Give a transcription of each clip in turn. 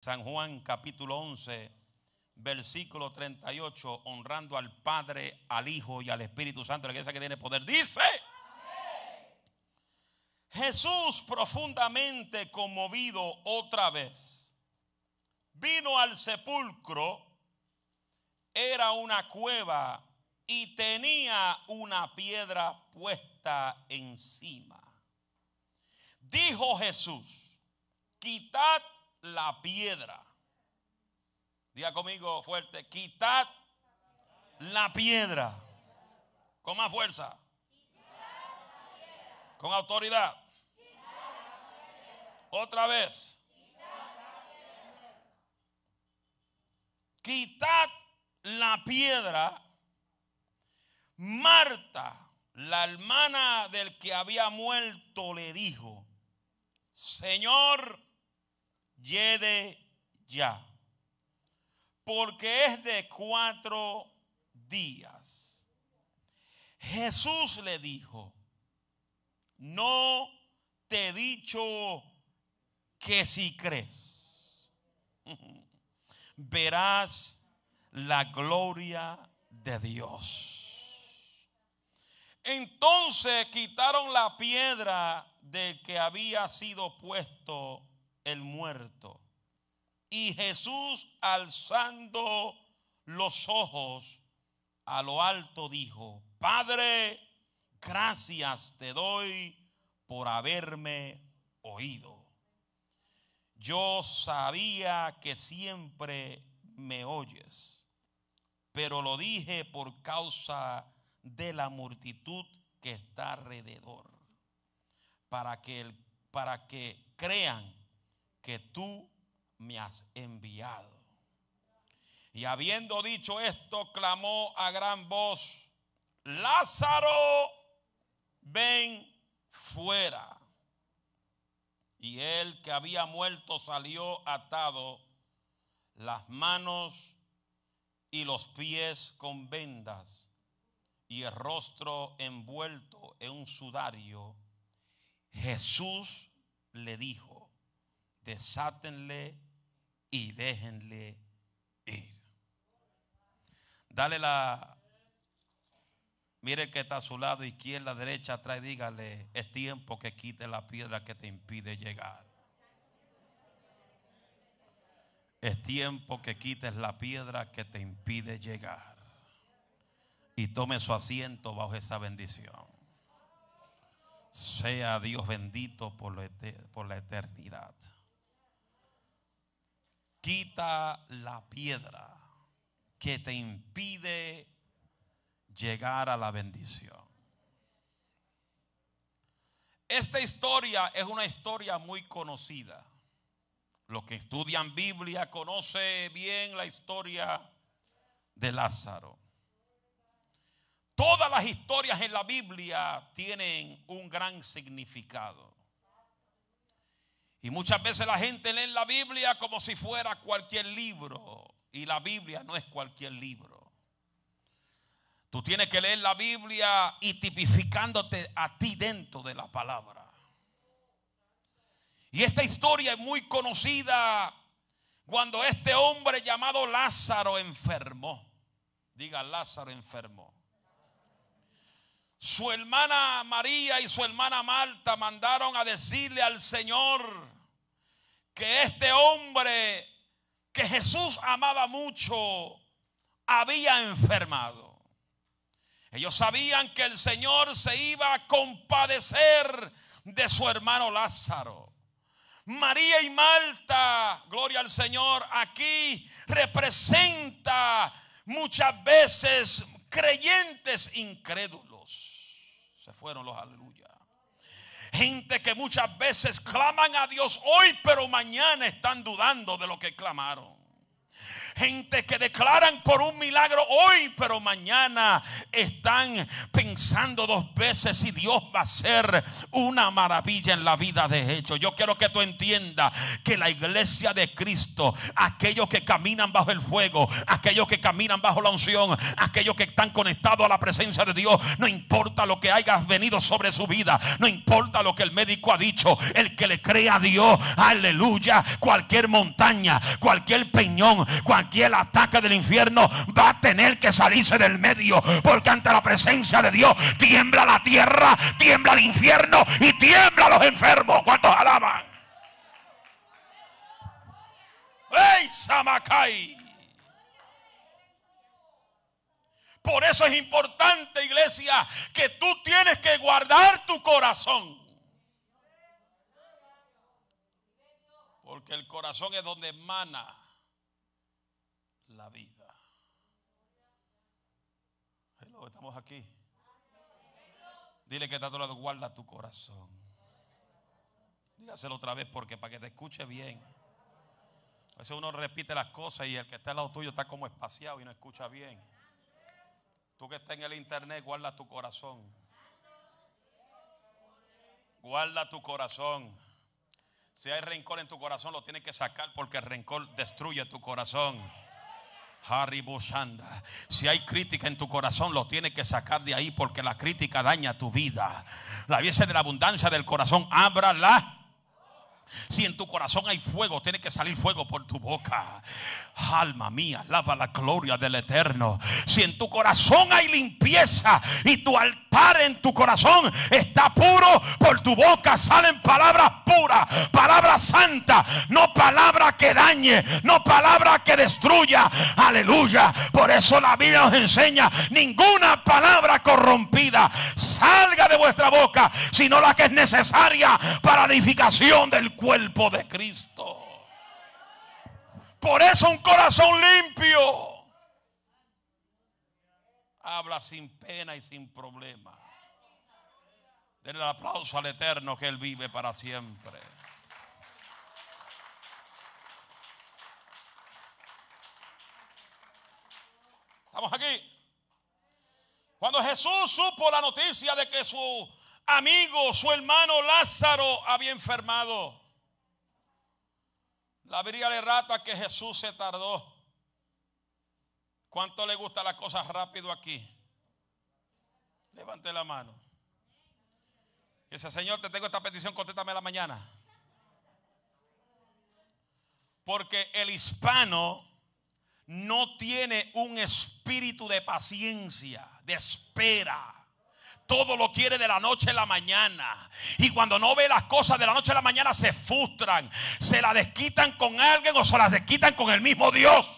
San Juan capítulo 11, versículo 38, honrando al Padre, al Hijo y al Espíritu Santo, la iglesia que tiene poder, dice, Jesús profundamente conmovido otra vez, vino al sepulcro, era una cueva y tenía una piedra puesta encima. Dijo Jesús, quitad la piedra. Diga conmigo fuerte, quitad la piedra. Con más fuerza. Con autoridad. Otra vez. Quitad la piedra. Marta, la hermana del que había muerto, le dijo, Señor, Yede ya. Porque es de cuatro días. Jesús le dijo, no te he dicho que si crees, verás la gloria de Dios. Entonces quitaron la piedra de que había sido puesto el muerto. Y Jesús alzando los ojos a lo alto dijo, Padre, gracias te doy por haberme oído. Yo sabía que siempre me oyes, pero lo dije por causa de la multitud que está alrededor, para que, para que crean que tú me has enviado. Y habiendo dicho esto, clamó a gran voz, Lázaro, ven fuera. Y él que había muerto salió atado, las manos y los pies con vendas y el rostro envuelto en un sudario. Jesús le dijo, desátenle y déjenle ir. Dale la, mire que está a su lado izquierda, derecha, atrás, dígale, es tiempo que quite la piedra que te impide llegar. Es tiempo que quites la piedra que te impide llegar. Y tome su asiento bajo esa bendición. Sea Dios bendito por la eternidad quita la piedra que te impide llegar a la bendición. Esta historia es una historia muy conocida. Los que estudian Biblia conoce bien la historia de Lázaro. Todas las historias en la Biblia tienen un gran significado. Y muchas veces la gente lee la Biblia como si fuera cualquier libro. Y la Biblia no es cualquier libro. Tú tienes que leer la Biblia y tipificándote a ti dentro de la palabra. Y esta historia es muy conocida cuando este hombre llamado Lázaro enfermó. Diga, Lázaro enfermó. Su hermana María y su hermana Marta mandaron a decirle al Señor, que este hombre que Jesús amaba mucho había enfermado. Ellos sabían que el Señor se iba a compadecer de su hermano Lázaro. María y Marta, gloria al Señor, aquí representa muchas veces creyentes incrédulos. Fueron los aleluya. Gente que muchas veces claman a Dios hoy, pero mañana están dudando de lo que clamaron. Gente que declaran por un milagro hoy, pero mañana están pensando dos veces si Dios va a hacer una maravilla en la vida de ellos. Yo quiero que tú entiendas que la iglesia de Cristo, aquellos que caminan bajo el fuego, aquellos que caminan bajo la unción, aquellos que están conectados a la presencia de Dios, no importa lo que haya venido sobre su vida, no importa lo que el médico ha dicho, el que le crea a Dios, aleluya, cualquier montaña, cualquier peñón, cualquier ataque del infierno va a tener que salirse del medio, porque ante la presencia de Dios tiembla la tierra, tiembla el infierno y tiembla los enfermos. ¿Cuántos alaban? ¡Ey, Samacay! Por eso es importante, iglesia, que tú tienes que guardar tu corazón. Porque el corazón es donde emana la vida. estamos aquí. Dile que está a tu lado, guarda tu corazón. Dígaselo otra vez porque para que te escuche bien. A veces uno repite las cosas y el que está al lado tuyo está como espaciado y no escucha bien. Tú que estás en el internet, guarda tu corazón. Guarda tu corazón. Si hay rencor en tu corazón, lo tienes que sacar porque el rencor destruye tu corazón. Si hay crítica en tu corazón, lo tienes que sacar de ahí porque la crítica daña tu vida. La Biblia de la abundancia del corazón, ábrala si en tu corazón hay fuego, tiene que salir fuego por tu boca. Alma mía, lava la gloria del Eterno. Si en tu corazón hay limpieza y tu altar en tu corazón está puro, por tu boca salen palabras puras, palabras santas, no palabras que dañe, no palabras que destruya. Aleluya. Por eso la Biblia nos enseña ninguna palabra corrompida salga de vuestra boca, sino la que es necesaria para la edificación del cuerpo de Cristo. Por eso un corazón limpio habla sin pena y sin problema. Denle el aplauso al Eterno que Él vive para siempre. Estamos aquí. Cuando Jesús supo la noticia de que su amigo, su hermano Lázaro había enfermado, la Biblia le rata que Jesús se tardó. ¿Cuánto le gusta las cosas rápido aquí? Levante la mano. Dice, Señor, te tengo esta petición, contéstame la mañana. Porque el hispano no tiene un espíritu de paciencia, de espera todo lo quiere de la noche a la mañana. Y cuando no ve las cosas de la noche a la mañana se frustran. Se la desquitan con alguien o se las desquitan con el mismo Dios.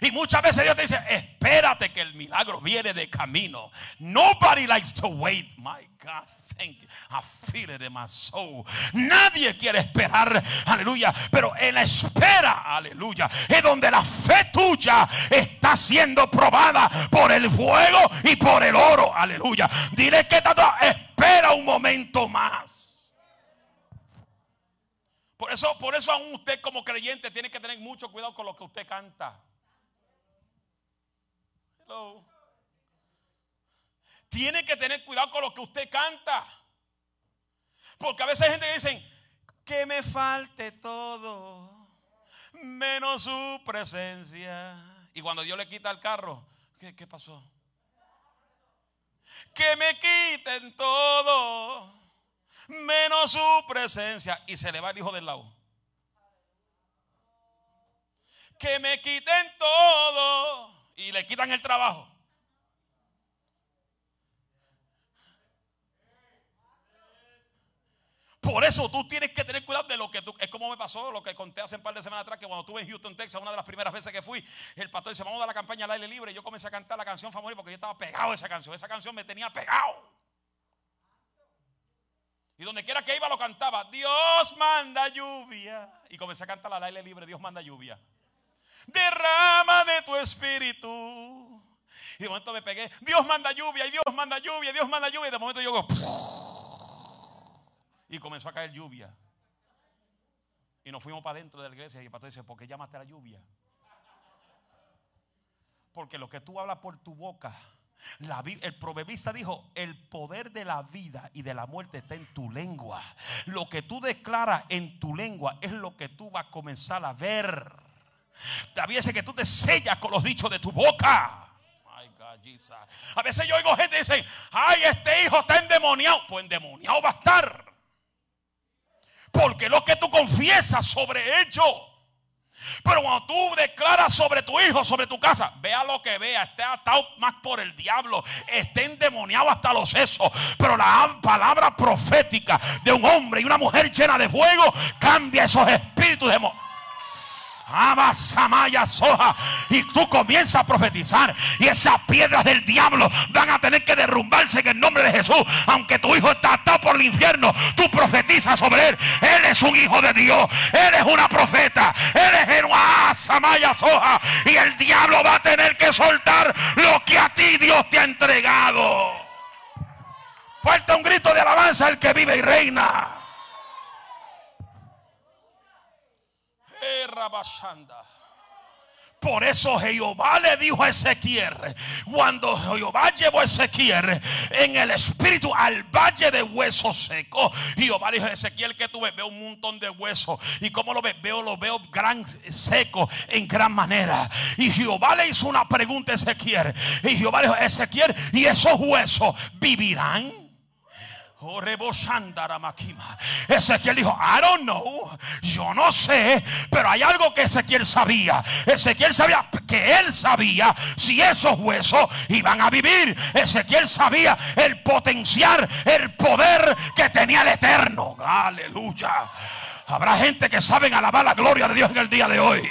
Y muchas veces Dios te dice, espérate que el milagro viene de camino. Nobody likes to wait, my God. I my soul. Nadie quiere esperar, aleluya. Pero en la espera, aleluya, es donde la fe tuya está siendo probada por el fuego y por el oro, aleluya. Dile que tanto espera un momento más. Por eso, por eso aún usted como creyente tiene que tener mucho cuidado con lo que usted canta. Hello. Tiene que tener cuidado con lo que usted canta. Porque a veces hay gente que dice que me falte todo, menos su presencia. Y cuando Dios le quita el carro, ¿qué, qué pasó? Que me quiten todo, menos su presencia. Y se le va el hijo del lado. Que me quiten todo y le quitan el trabajo. Por eso tú tienes que tener cuidado de lo que tú. Es como me pasó lo que conté hace un par de semanas atrás, que cuando estuve en Houston, Texas, una de las primeras veces que fui, el pastor dice: Vamos a dar la campaña al aire libre. Y yo comencé a cantar la canción favorita porque yo estaba pegado a esa canción. Esa canción me tenía pegado. Y donde quiera que iba lo cantaba: Dios manda lluvia. Y comencé a cantar al aire libre: Dios manda lluvia. Derrama de tu espíritu. Y de momento me pegué: Dios manda lluvia, y Dios manda lluvia, Dios manda lluvia. Y de momento yo y comenzó a caer lluvia. Y nos fuimos para adentro de la iglesia y el pastor dice, ¿por qué llamaste a la lluvia? Porque lo que tú hablas por tu boca, el proverbista dijo, el poder de la vida y de la muerte está en tu lengua. Lo que tú declaras en tu lengua es lo que tú vas a comenzar a ver. David dice que tú te sellas con los dichos de tu boca. A veces yo oigo gente que dice, ay, este hijo está endemoniado. Pues endemoniado va a estar. Porque lo que tú confiesas sobre ellos. Pero cuando tú declaras sobre tu hijo, sobre tu casa, vea lo que vea, esté atado más por el diablo, esté endemoniado hasta los sesos. Pero la palabra profética de un hombre y una mujer llena de fuego cambia esos espíritus de Samaya soja. Y tú comienzas a profetizar. Y esas piedras del diablo van a tener que derrumbarse en el nombre de Jesús. Aunque tu hijo está atado por el infierno, tú profetizas sobre él. Él es un hijo de Dios. Él es una profeta. Él es el Samaya soja. Y el diablo va a tener que soltar lo que a ti Dios te ha entregado. Falta un grito de alabanza el que vive y reina. Por eso Jehová le dijo a Ezequiel, cuando Jehová llevó a Ezequiel en el espíritu al valle de huesos secos, Jehová dijo a Ezequiel que tú ves, veo un montón de huesos. ¿Y como lo ves? Veo, lo veo gran seco en gran manera. Y Jehová le hizo una pregunta a Ezequiel. Y Jehová dijo, Ezequiel, ¿y esos huesos vivirán? Ezequiel dijo, I don't know, yo no sé, pero hay algo que Ezequiel sabía. Ezequiel sabía que él sabía si esos huesos iban a vivir. Ezequiel sabía el potencial, el poder que tenía el eterno. Aleluya. Habrá gente que saben alabar la gloria de Dios en el día de hoy.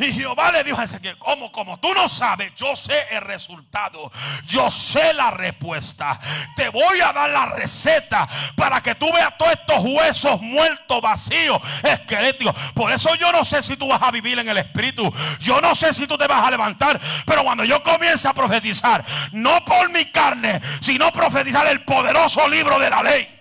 Y Jehová le dijo a Ezequiel, como, como tú no sabes, yo sé el resultado. Yo sé la respuesta. Te voy a dar la receta para que tú veas todos estos huesos muertos, vacíos, esqueléticos. Por eso yo no sé si tú vas a vivir en el Espíritu. Yo no sé si tú te vas a levantar. Pero cuando yo comience a profetizar, no por mi carne, sino profetizar el poderoso libro de la ley.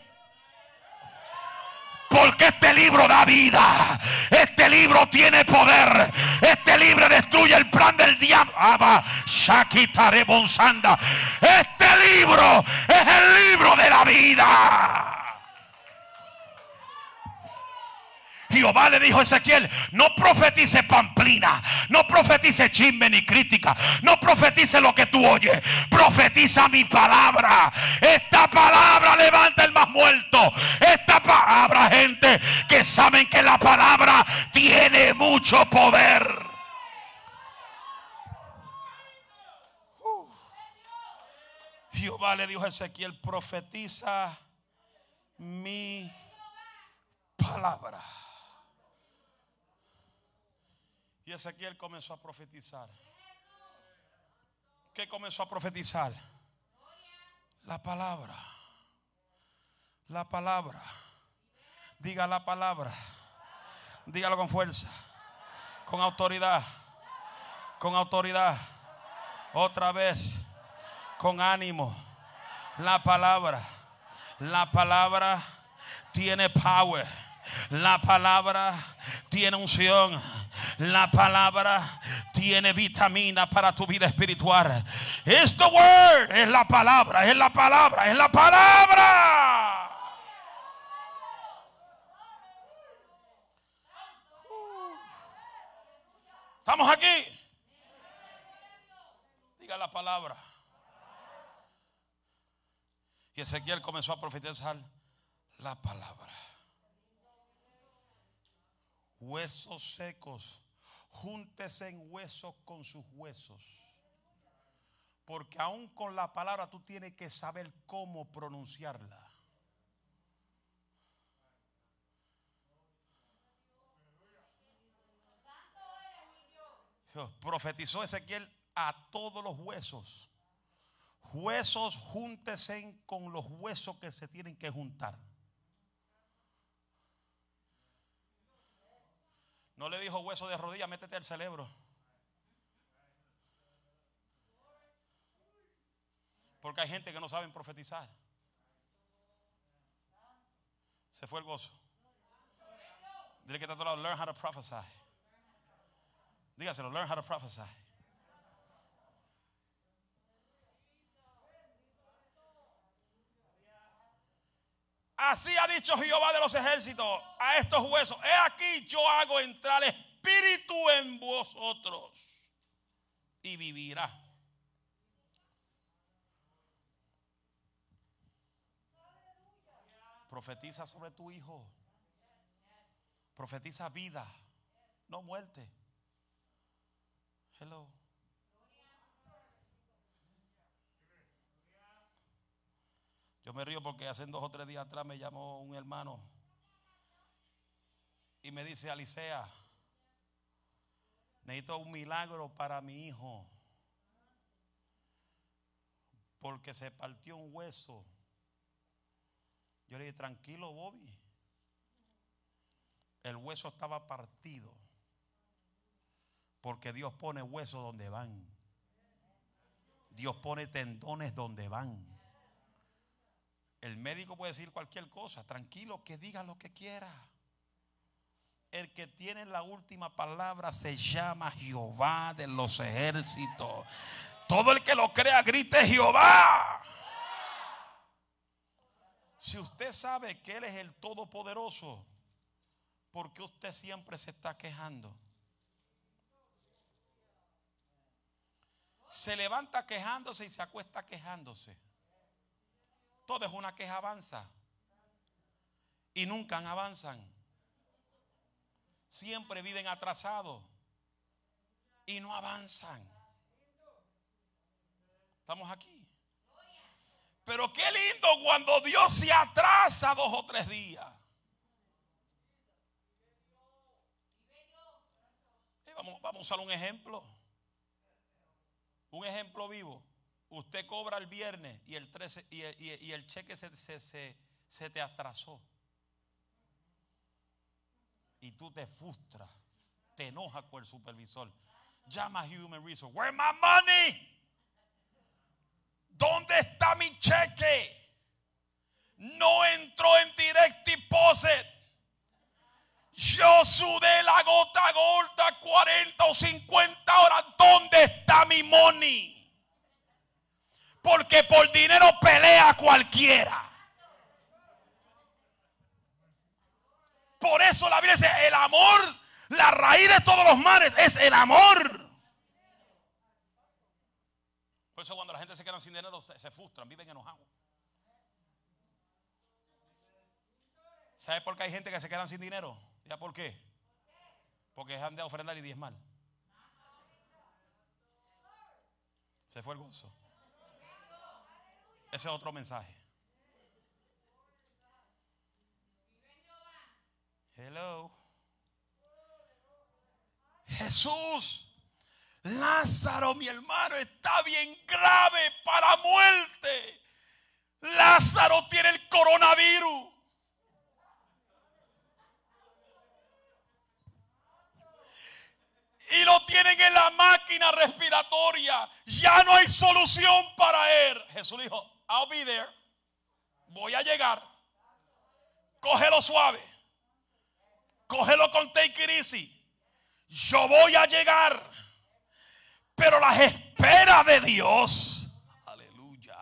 Porque este libro da vida. Este libro tiene poder. Este libro destruye el plan del diablo. Este libro es el libro de la vida. Jehová le dijo a Ezequiel, no profetice pamplina, no profetice chisme ni crítica, no profetice lo que tú oyes, profetiza mi palabra. Esta palabra levanta el más muerto. Esta palabra, gente, que saben que la palabra tiene mucho poder. Jehová le dijo a Ezequiel, profetiza mi palabra. Y Ezequiel comenzó a profetizar. ¿Qué comenzó a profetizar? La palabra. La palabra. Diga la palabra. Dígalo con fuerza. Con autoridad. Con autoridad. Otra vez. Con ánimo. La palabra. La palabra tiene power. La palabra tiene unción. La palabra tiene vitamina para tu vida espiritual. Es the word, es la palabra, es la palabra, es la palabra. ¿Estamos aquí? Diga la palabra. Y Ezequiel comenzó a profetizar la palabra. Huesos secos júntese en huesos con sus huesos. Porque aún con la palabra tú tienes que saber cómo pronunciarla. Profetizó Ezequiel a todos los huesos. Huesos júntese con los huesos que se tienen que juntar. No le dijo hueso de rodilla, métete al cerebro. Porque hay gente que no sabe profetizar. Se fue el gozo. Dile que está a tu lado, learn how to prophesy. Dígaselo, learn how to prophesy. Así ha dicho Jehová de los ejércitos a estos huesos. He aquí yo hago entrar espíritu en vosotros y vivirá. Profetiza sobre tu hijo. Profetiza vida, no muerte. Hello. Yo me río porque hace dos o tres días atrás me llamó un hermano y me dice, Alicea, necesito un milagro para mi hijo porque se partió un hueso. Yo le dije, tranquilo, Bobby. El hueso estaba partido. Porque Dios pone huesos donde van. Dios pone tendones donde van. El médico puede decir cualquier cosa. Tranquilo, que diga lo que quiera. El que tiene la última palabra se llama Jehová de los ejércitos. Todo el que lo crea grite Jehová. Si usted sabe que Él es el Todopoderoso, ¿por qué usted siempre se está quejando? Se levanta quejándose y se acuesta quejándose. Todo es una queja avanza. Y nunca avanzan. Siempre viven atrasados. Y no avanzan. Estamos aquí. Pero qué lindo cuando Dios se atrasa dos o tres días. Vamos, vamos a usar un ejemplo. Un ejemplo vivo. Usted cobra el viernes y el, 13, y, el cheque se, se, se te atrasó. Y tú te frustras, te enojas con el supervisor. Llama a Human Resources. Where's my money? ¿Dónde está mi cheque? No entró en direct deposit. Yo sudé la gota gorda 40 o 50 horas. ¿Dónde está mi money? Porque por dinero pelea cualquiera. Por eso la Biblia dice, el amor, la raíz de todos los males es el amor. Por eso cuando la gente se queda sin dinero se, frustran, viven enojados. ¿Sabe por qué hay gente que se quedan sin dinero? ¿Ya por qué? Porque dejan de ofrendar y diezmar. Se fue el gozo. Ese es otro mensaje. Hello. Jesús Lázaro, mi hermano, está bien grave para muerte. Lázaro tiene el coronavirus. Y lo tienen en la máquina respiratoria. Ya no hay solución para él. Jesús dijo, I'll be there. Voy a llegar. Cógelo suave. Cógelo con take it easy. Yo voy a llegar. Pero las esperas de Dios, aleluya,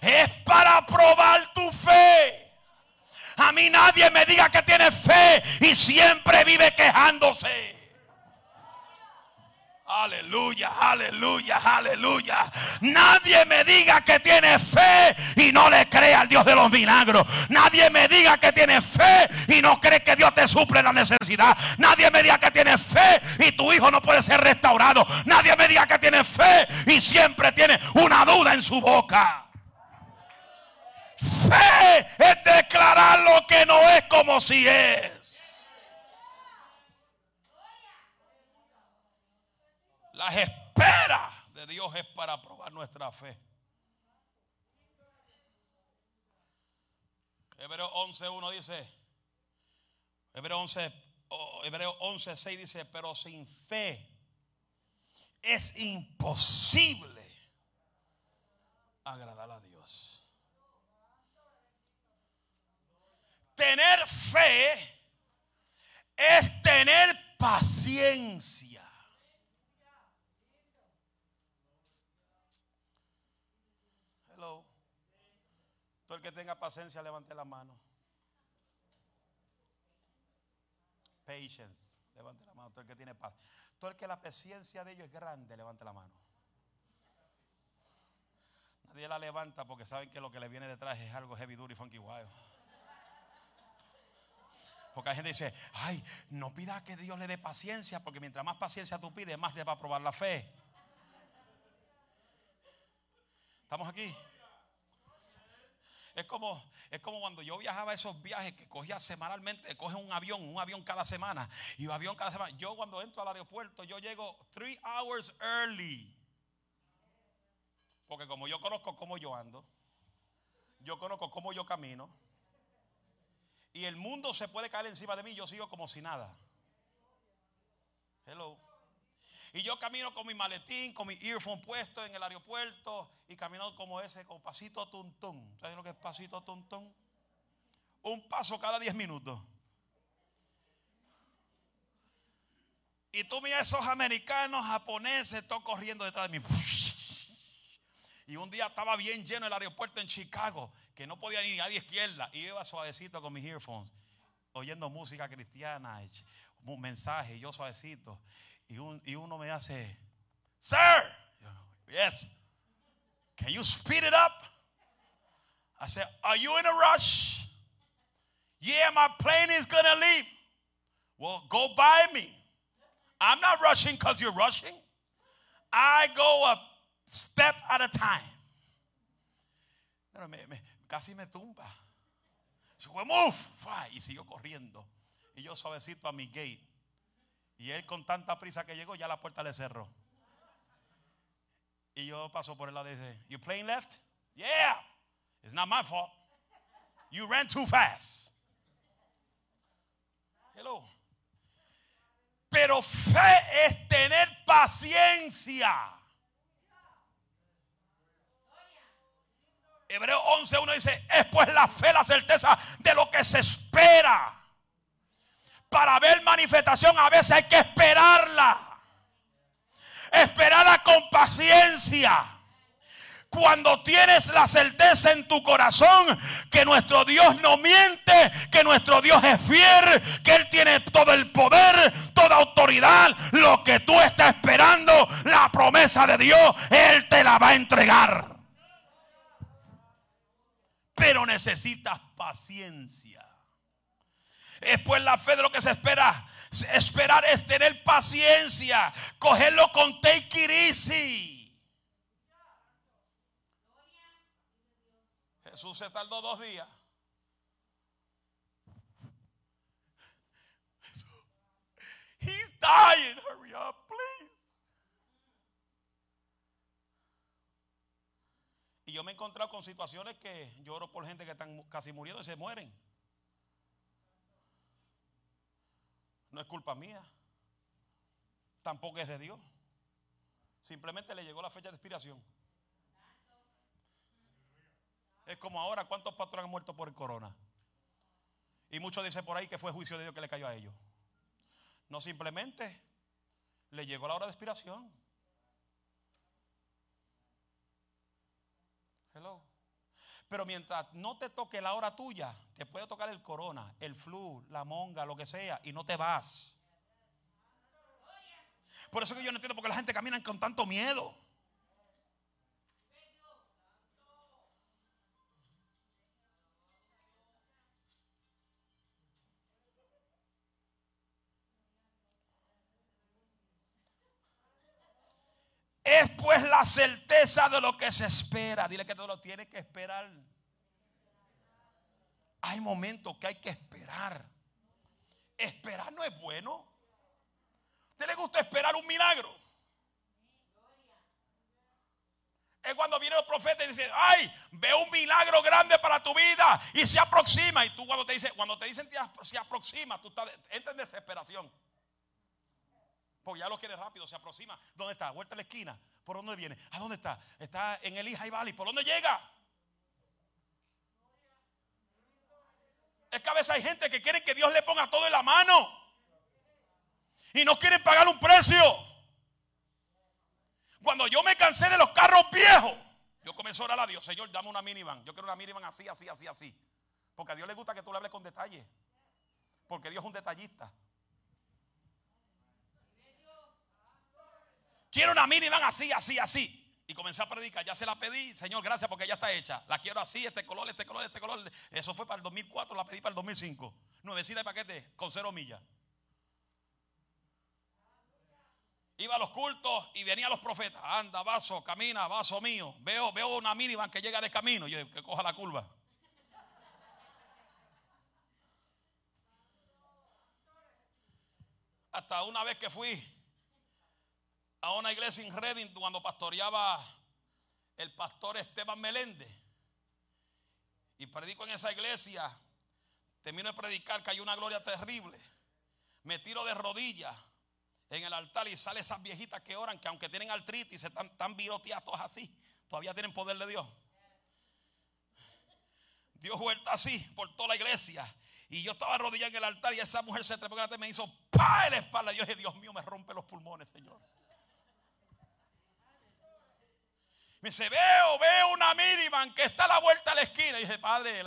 es para probar tu fe. A mí nadie me diga que tiene fe y siempre vive quejándose. Aleluya, aleluya, aleluya. Nadie me diga que tiene fe y no le cree al Dios de los milagros. Nadie me diga que tiene fe y no cree que Dios te suple la necesidad. Nadie me diga que tiene fe y tu hijo no puede ser restaurado. Nadie me diga que tiene fe y siempre tiene una duda en su boca. Fe es declarar lo que no es como si es. Las esperas de Dios es para probar nuestra fe. Hebreo 11.1 dice, Hebreo 11, Hebreo 11.6 dice, pero sin fe es imposible agradar a Dios. Tener fe es tener paciencia. Hello. Todo el que tenga paciencia, levante la mano. Patience. Levante la mano. Todo el que tiene paz. Todo el que la paciencia de ellos es grande, levante la mano. Nadie la levanta porque saben que lo que le viene detrás es algo heavy, duro y funky wild. Porque hay gente que dice, ay, no pida que Dios le dé paciencia, porque mientras más paciencia tú pides, más te va a probar la fe. ¿Estamos aquí? Es como, es como cuando yo viajaba esos viajes que cogía semanalmente, coge un avión, un avión cada semana, y un avión cada semana. Yo cuando entro al aeropuerto, yo llego three hours early. Porque como yo conozco cómo yo ando, yo conozco cómo yo camino, y el mundo se puede caer encima de mí, yo sigo como si nada. Hello. Y yo camino con mi maletín, con mi earphone puesto en el aeropuerto y camino como ese, con pasito tuntún. ¿Sabes lo que es pasito tuntún? Un paso cada 10 minutos. Y tú miras esos americanos, japoneses, todos corriendo detrás de mí. Y un día estaba bien lleno el aeropuerto en Chicago, que no podía ni a la izquierda. Y iba suavecito con mis earphones, oyendo música cristiana, un mensaje, y yo suavecito. Y, uno me hace, Sir, yes, can you speed it up? I said, Are you in a rush? Yeah, my plane is going to leave. Well, go by me. I'm not rushing because you're rushing. I go a step at a time. Pero me, casi me tumba. Se fue, move. Y siguió corriendo. Y yo suavecito a mi gate. Y él con tanta prisa que llegó, ya la puerta le cerró. Y yo paso por el lado y dice, You playing left? Yeah. It's not my fault. You ran too fast. Hello. Pero fe es tener paciencia. Hebreo 11.1 dice, es pues la fe, la certeza de lo que se espera para ver manifestación a veces hay que esperarla. Esperarla con paciencia. Cuando tienes la certeza en tu corazón que nuestro Dios no miente, que nuestro Dios es fiel, que Él tiene todo el poder, toda autoridad, lo que tú estás esperando, la promesa de Dios, Él te la va a entregar. Pero necesitas paciencia es pues la fe de lo que se espera. Esperar es tener paciencia, cogerlo con easy. Jesús se tardó dos días. He's dying. Hurry up, please. Y yo me he encontrado con situaciones que lloro por gente que están casi muriendo y se mueren. No es culpa mía. Tampoco es de Dios. Simplemente le llegó la fecha de expiración. Es como ahora, ¿cuántos pastores han muerto por el corona? Y muchos dicen por ahí que fue juicio de Dios que le cayó a ellos. No simplemente le llegó la hora de expiración. Hello. Pero mientras no te toque la hora tuya, te puede tocar el corona, el flu, la monga, lo que sea, y no te vas. Por eso que yo no entiendo por qué la gente camina con tanto miedo. Es pues la certeza de lo que se espera. Dile que todo lo tiene que esperar. Hay momentos que hay que esperar. Esperar no es bueno. ¿Usted le gusta esperar un milagro? Es cuando viene el profeta y dice, ay, veo un milagro grande para tu vida y se aproxima. Y tú cuando te dicen, cuando te dicen se aproxima, tú estás, entras en desesperación. Porque ya lo quiere rápido, se aproxima. ¿Dónde está? Vuelta a la esquina. ¿Por dónde viene? ¿A dónde está? Está en el High Valley. ¿Por dónde llega? Es que a veces hay gente que quiere que Dios le ponga todo en la mano. Y no quieren pagar un precio. Cuando yo me cansé de los carros viejos, yo comencé a orar a Dios, Señor, dame una minivan. Yo quiero una minivan así, así, así, así. Porque a Dios le gusta que tú le hables con detalle. Porque Dios es un detallista. Quiero una minivan así, así, así. Y comencé a predicar, ya se la pedí, Señor, gracias porque ya está hecha. La quiero así, este color, este color, este color. Eso fue para el 2004, la pedí para el 2005. Nuevecita de paquete con cero millas. Iba a los cultos y venían los profetas. Anda, vaso, camina, vaso mío. Veo, veo una minivan que llega de camino. Yo que coja la curva. Hasta una vez que fui a una iglesia en Reading cuando pastoreaba el pastor Esteban Meléndez. Y predico en esa iglesia. Termino de predicar que hay una gloria terrible. Me tiro de rodillas en el altar y sale esas viejitas que oran, que aunque tienen artritis, están tan viroteadas todas así, todavía tienen poder de Dios. Dios vuelta así por toda la iglesia. Y yo estaba arrodillado en el altar y esa mujer se trepó y me hizo pa en la espalda. Yo dije, Dios mío, me rompe los pulmones, Señor. Me dice, veo, veo una minivan que está a la vuelta de la esquina. Y dije, padre,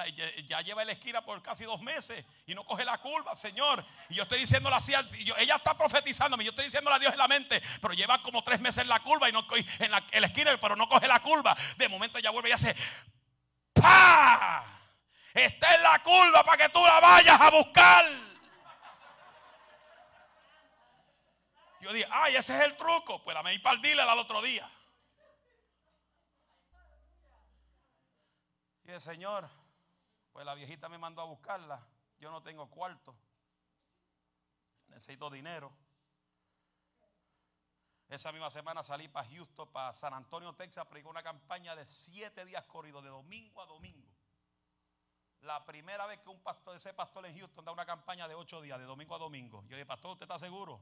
ya lleva la esquina por casi dos meses y no coge la curva, Señor. Y yo estoy diciéndole así, ella está profetizándome, yo estoy diciéndole a Dios en la mente, pero lleva como tres meses en la curva y no en la, en la esquina, pero no coge la curva. De momento ella vuelve y hace, ¡pa! Está en la curva para que tú la vayas a buscar. Yo dije, ay, ese es el truco. Pues dame ir para el al otro día. Y el Señor, pues la viejita me mandó a buscarla. Yo no tengo cuarto. Necesito dinero. Esa misma semana salí para Houston, para San Antonio, Texas, predicó una campaña de siete días corridos, de domingo a domingo. La primera vez que un pastor, ese pastor en Houston da una campaña de ocho días, de domingo a domingo. Yo le dije, pastor, ¿usted está seguro?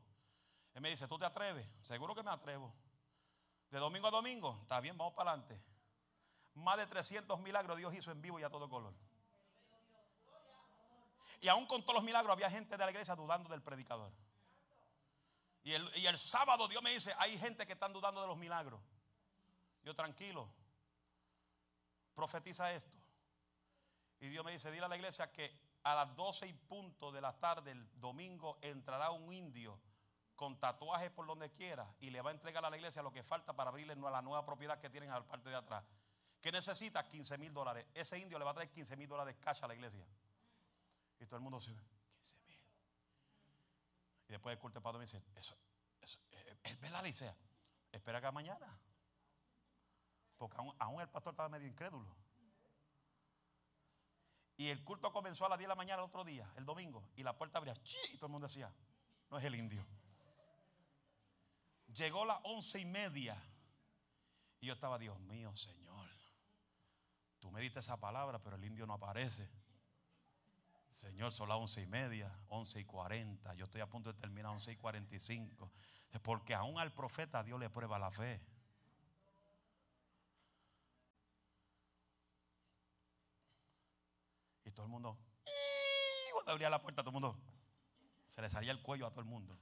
Él me dice, ¿tú te atreves? Seguro que me atrevo. De domingo a domingo, está bien, vamos para adelante. Más de 300 milagros Dios hizo en vivo y a todo color. Y aún con todos los milagros había gente de la iglesia dudando del predicador. Y el, sábado Dios me dice, hay gente que están dudando de los milagros. Yo tranquilo, profetiza esto. Y Dios me dice, dile a la iglesia que a las 12 y punto de la tarde el domingo entrará un indio con tatuajes por donde quiera y le va a entregar a la iglesia lo que falta para abrirle a la nueva propiedad que tienen a la parte de atrás. ¿Qué necesita? 15 mil dólares. Ese indio le va a traer 15 mil dólares cash a la iglesia. Y todo el mundo dice, 15 mil. Y después el culto de padre me dice, eso, eso, eh, él ve la licea. Espera que mañana. Porque aún, el pastor estaba medio incrédulo. Y el culto comenzó a las 10 de la mañana el otro día, el domingo, y la puerta abría, y todo el mundo decía, no es el indio. Llegó las once y media, y yo estaba, Dios mío, Señor. Tú me diste esa palabra, pero el indio no aparece. Señor, son las once y media, once y cuarenta. Yo estoy a punto de terminar once y cuarenta y cinco. Porque aún al profeta Dios le prueba la fe. Y todo el mundo, cuando abría la puerta, todo el mundo, se le salía el cuello a todo el mundo.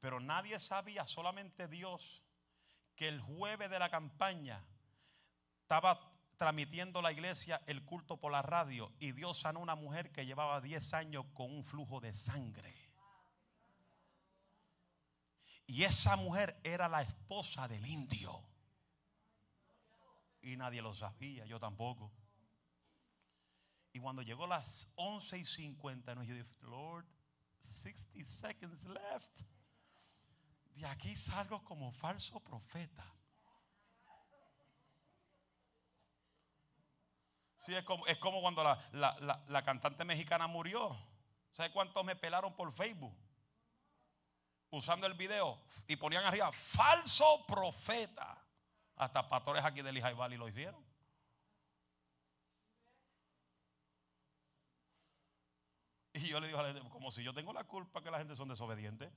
Pero nadie sabía, solamente Dios, que el jueves de la campaña estaba transmitiendo la iglesia el culto por la radio y Dios sanó una mujer que llevaba 10 años con un flujo de sangre. Y esa mujer era la esposa del indio. Y nadie lo sabía, yo tampoco. Y cuando llegó las 11 y 50, yo dije, Lord, 60 seconds left de aquí salgo como falso profeta. Sí, es como, es como cuando la, cantante mexicana murió. ¿Sabe cuántos me pelaron por Facebook? Usando el video y ponían arriba, falso profeta. Hasta pastores aquí del Lehigh Valley lo hicieron. Y yo le digo a la gente, como si yo tengo la culpa que la gente son desobedientes.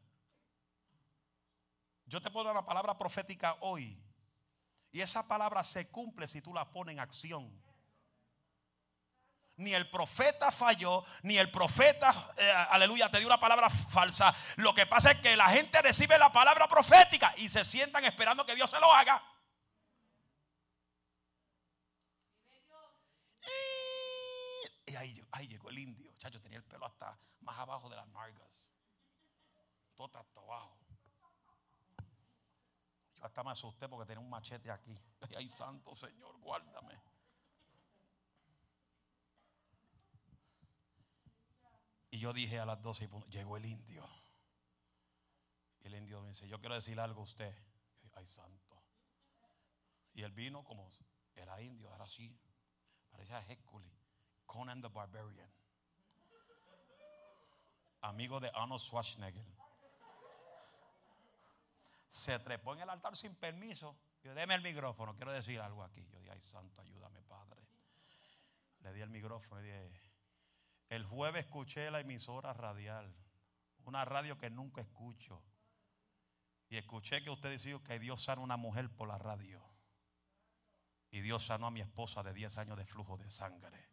Yo te puedo dar una palabra profética hoy. Y esa palabra se cumple si tú la pones en acción. ni el profeta falló, ni el profeta, eh, aleluya, te dio una palabra falsa. Lo que pasa es que la gente recibe la palabra profética y se sientan esperando que Dios se lo haga. Y ahí, llegó el indio. Chacho, tenía el pelo hasta más abajo de las nargas. Todo hasta abajo. Yo hasta me asusté porque tenía un machete aquí. Ay, santo Señor, guárdame. Y yo dije a las 12 llegó el indio. Y el indio me dice, yo quiero decir algo a usted. Ay, santo. Y él vino como era indio, era así. Parecía Hércules. Conan the Barbarian. Amigo de Arnold Schwarzenegger. Se trepó en el altar sin permiso. Yo deme el micrófono, quiero decir algo aquí. Yo dije, ay santo, ayúdame, Padre. Le di el micrófono y dije, el jueves escuché la emisora radial, una radio que nunca escucho. Y escuché que usted decía que Dios sana a una mujer por la radio. Y Dios sanó a mi esposa de 10 años de flujo de sangre.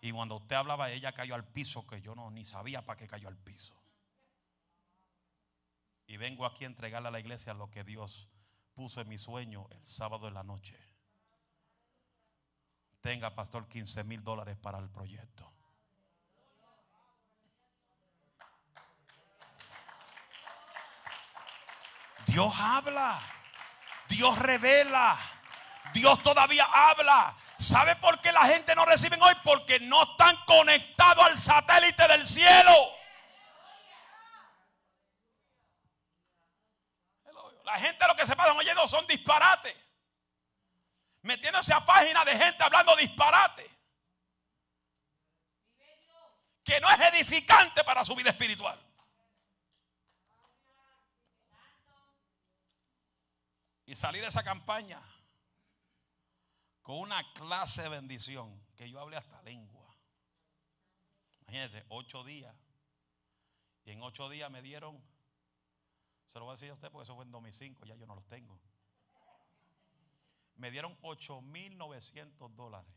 Y cuando usted hablaba, ella cayó al piso que yo no ni sabía para qué cayó al piso. Y vengo aquí a entregarle a la iglesia lo que Dios puso en mi sueño el sábado en la noche. Tenga, pastor, 15 mil dólares para el proyecto. Dios habla. Dios revela. Dios todavía habla. ¿Sabe por qué la gente no recibe hoy? Porque no están conectados al satélite del cielo. La gente lo que se pasan oyendo son disparates. Metiéndose a páginas de gente hablando disparate. Que no es edificante para su vida espiritual. Y salí de esa campaña con una clase de bendición que yo hablé hasta lengua. Imagínense, ocho días. Y en ocho días me dieron, se lo voy a decir a usted porque eso fue en 2005, ya yo no los tengo. Me dieron 8.900 dólares.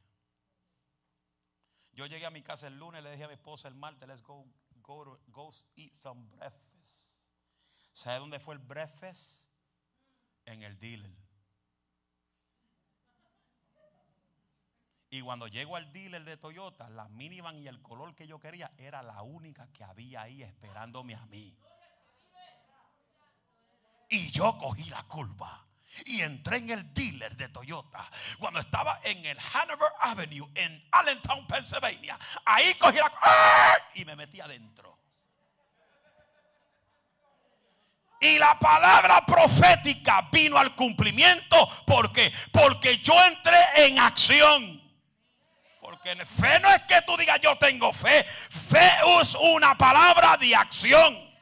Yo llegué a mi casa el lunes, le dije a mi esposa el martes, let's go, go, eat some breakfast. ¿Sabe dónde fue el breakfast? en el dealer. Y cuando llego al dealer de Toyota, la minivan y el color que yo quería era la única que había ahí esperándome a mí. Y yo cogí la curva y entré en el dealer de Toyota. Cuando estaba en el Hanover Avenue en Allentown, Pennsylvania, ahí cogí la ¡ah! y me metí adentro. Y la palabra profética vino al cumplimiento. ¿Por qué? Porque yo entré en acción. Porque fe no es que tú digas yo tengo fe. Fe es una palabra de acción.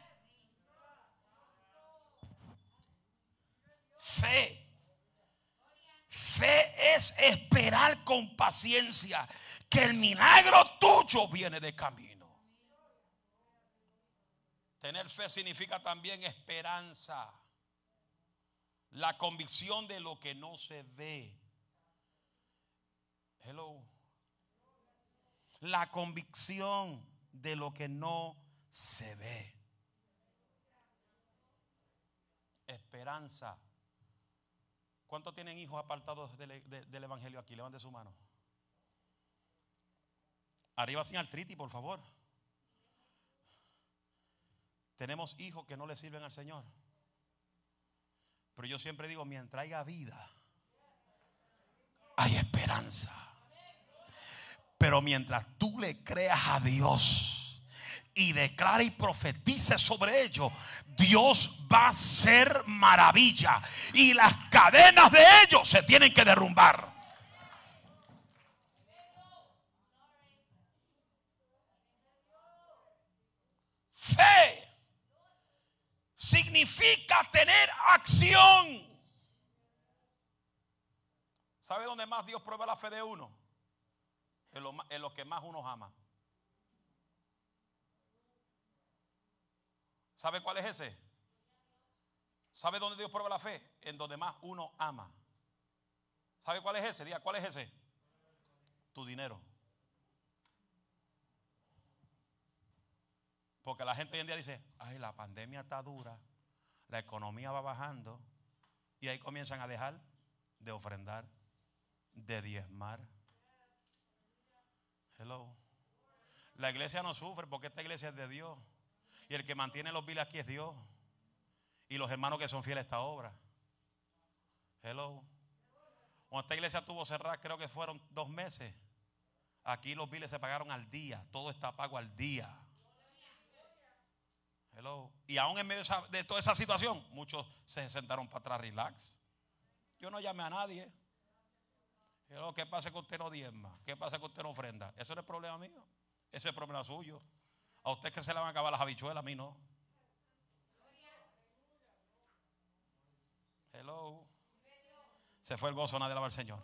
Fe. Fe es esperar con paciencia que el milagro tuyo viene de camino. Tener fe significa también esperanza. La convicción de lo que no se ve. Hello. La convicción de lo que no se ve. Esperanza. ¿Cuántos tienen hijos apartados del, Evangelio aquí? Levante su mano. Arriba sin artritis, por favor. Tenemos hijos que no le sirven al Señor. Pero yo siempre digo, mientras haya vida, hay esperanza. Pero mientras tú le creas a Dios y declara y profetice sobre ellos, Dios va a hacer maravilla. Y las cadenas de ellos se tienen que derrumbar. Fe significa tener acción. ¿Sabe dónde más Dios prueba la fe de uno? En lo, que más uno ama. ¿Sabe cuál es ese? ¿Sabe dónde Dios prueba la fe? En donde más uno ama. ¿Sabe cuál es ese? Diga, ¿cuál es ese? Tu dinero. Porque la gente hoy en día dice, ay, la pandemia está dura, la economía va bajando, y ahí comienzan a dejar de ofrendar, de diezmar. Hello. La iglesia no sufre porque esta iglesia es de Dios. Y el que mantiene los biles aquí es Dios. Y los hermanos que son fieles a esta obra. Hello. Cuando esta iglesia tuvo cerrada, creo que fueron dos meses. Aquí los biles se pagaron al día. Todo está pago al día. Hello. Y aún en medio de toda esa situación, muchos se sentaron para atrás, relax. Yo no llamé a nadie. Hello, ¿Qué pasa que usted no diezma? ¿Qué pasa que usted no ofrenda? Eso no es problema mío. Ese es problema suyo. A usted que se le van a acabar las habichuelas, a mí no. Hello. Se fue el gozo, nadie alaba al Señor.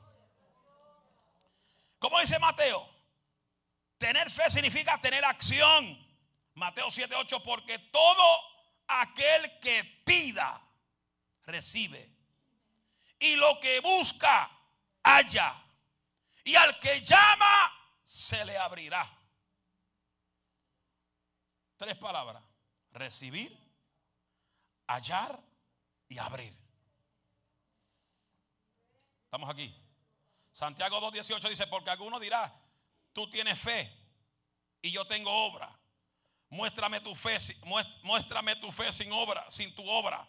¿Cómo dice Mateo? Tener fe significa tener acción. Mateo 7:8, porque todo aquel que pida, recibe. Y lo que busca, halla. Y al que llama, se le abrirá. Tres palabras. Recibir, hallar y abrir. Estamos aquí. Santiago 2.18 dice, porque alguno dirá, tú tienes fe y yo tengo obra. Muéstrame tu fe, muéstrame tu fe sin obra, sin tu obra.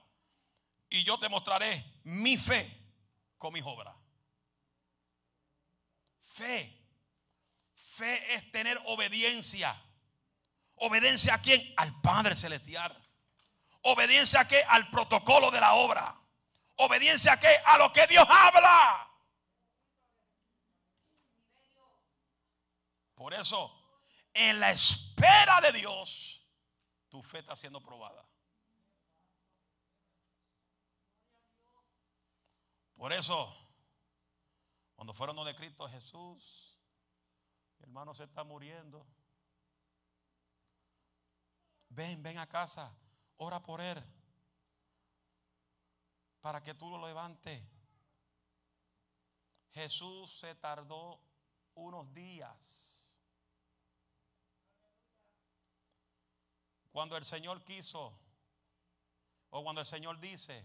Y yo te mostraré mi fe con mis obras. Fe. Fe es tener obediencia. ¿Obediencia a quién? Al Padre Celestial. ¿Obediencia a qué? Al protocolo de la obra. ¿Obediencia a qué? A lo que Dios habla. Por eso, en la espera de Dios, tu fe está siendo probada. Por eso, cuando fueron donde Cristo Jesús, mi hermano se está muriendo. Ven, ven a casa, ora por él, para que tú lo levantes. Jesús se tardó unos días. Cuando el Señor quiso, o cuando el Señor dice,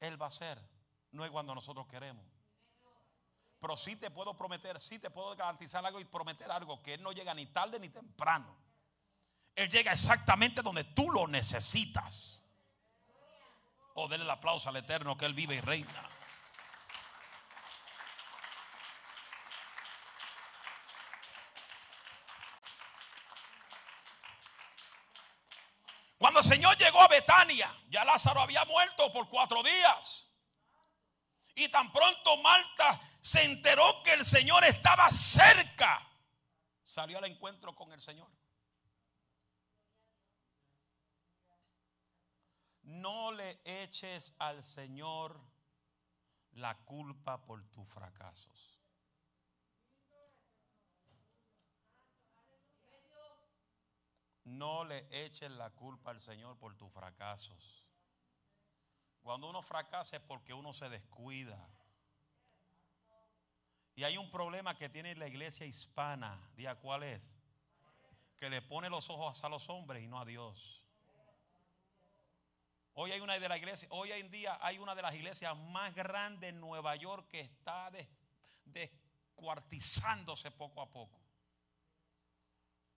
Él va a ser, no es cuando nosotros queremos. Pero sí te puedo prometer, sí te puedo garantizar algo y prometer algo, que Él no llega ni tarde ni temprano. Él llega exactamente donde tú lo necesitas. O oh, denle el aplauso al Eterno que Él vive y reina. Cuando el Señor llegó a Betania, ya Lázaro había muerto por cuatro días. Y tan pronto Marta se enteró que el Señor estaba cerca, salió al encuentro con el Señor. No le eches al Señor la culpa por tus fracasos. No le eches la culpa al Señor por tus fracasos. Cuando uno fracasa es porque uno se descuida. Y hay un problema que tiene la iglesia hispana. Día cuál es? Que le pone los ojos a los hombres y no a Dios. Hoy hay una de hoy en día hay una de las iglesias más grandes en Nueva York que está descuartizándose poco a poco.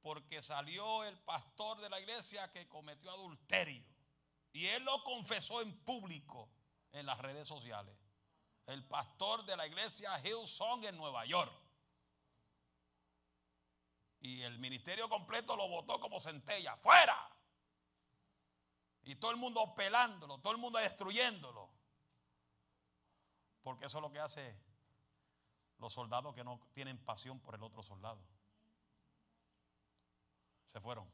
Porque salió el pastor de la iglesia que cometió adulterio. Y él lo confesó en público en las redes sociales. El pastor de la iglesia Hillsong en Nueva York. Y el ministerio completo lo votó como centella. ¡Fuera! Y todo el mundo pelándolo, todo el mundo destruyéndolo. Porque eso es lo que hace los soldados que no tienen pasión por el otro soldado. Se fueron.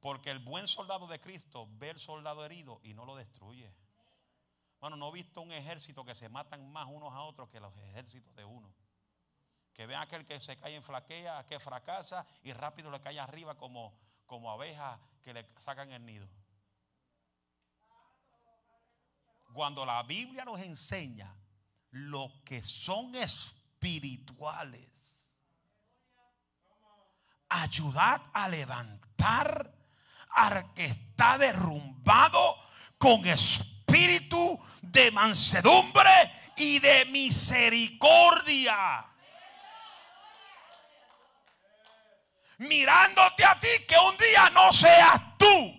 Porque el buen soldado de Cristo ve el soldado herido y no lo destruye. Bueno, no he visto un ejército que se matan más unos a otros que los ejércitos de uno. Que vean aquel que se cae en flaquea, que fracasa y rápido le cae arriba como, como abeja que le sacan el nido. Cuando la Biblia nos enseña lo que son espirituales, ayudad a levantar al que está derrumbado con espíritu de mansedumbre y de misericordia. Mirándote a ti que un día no seas tú.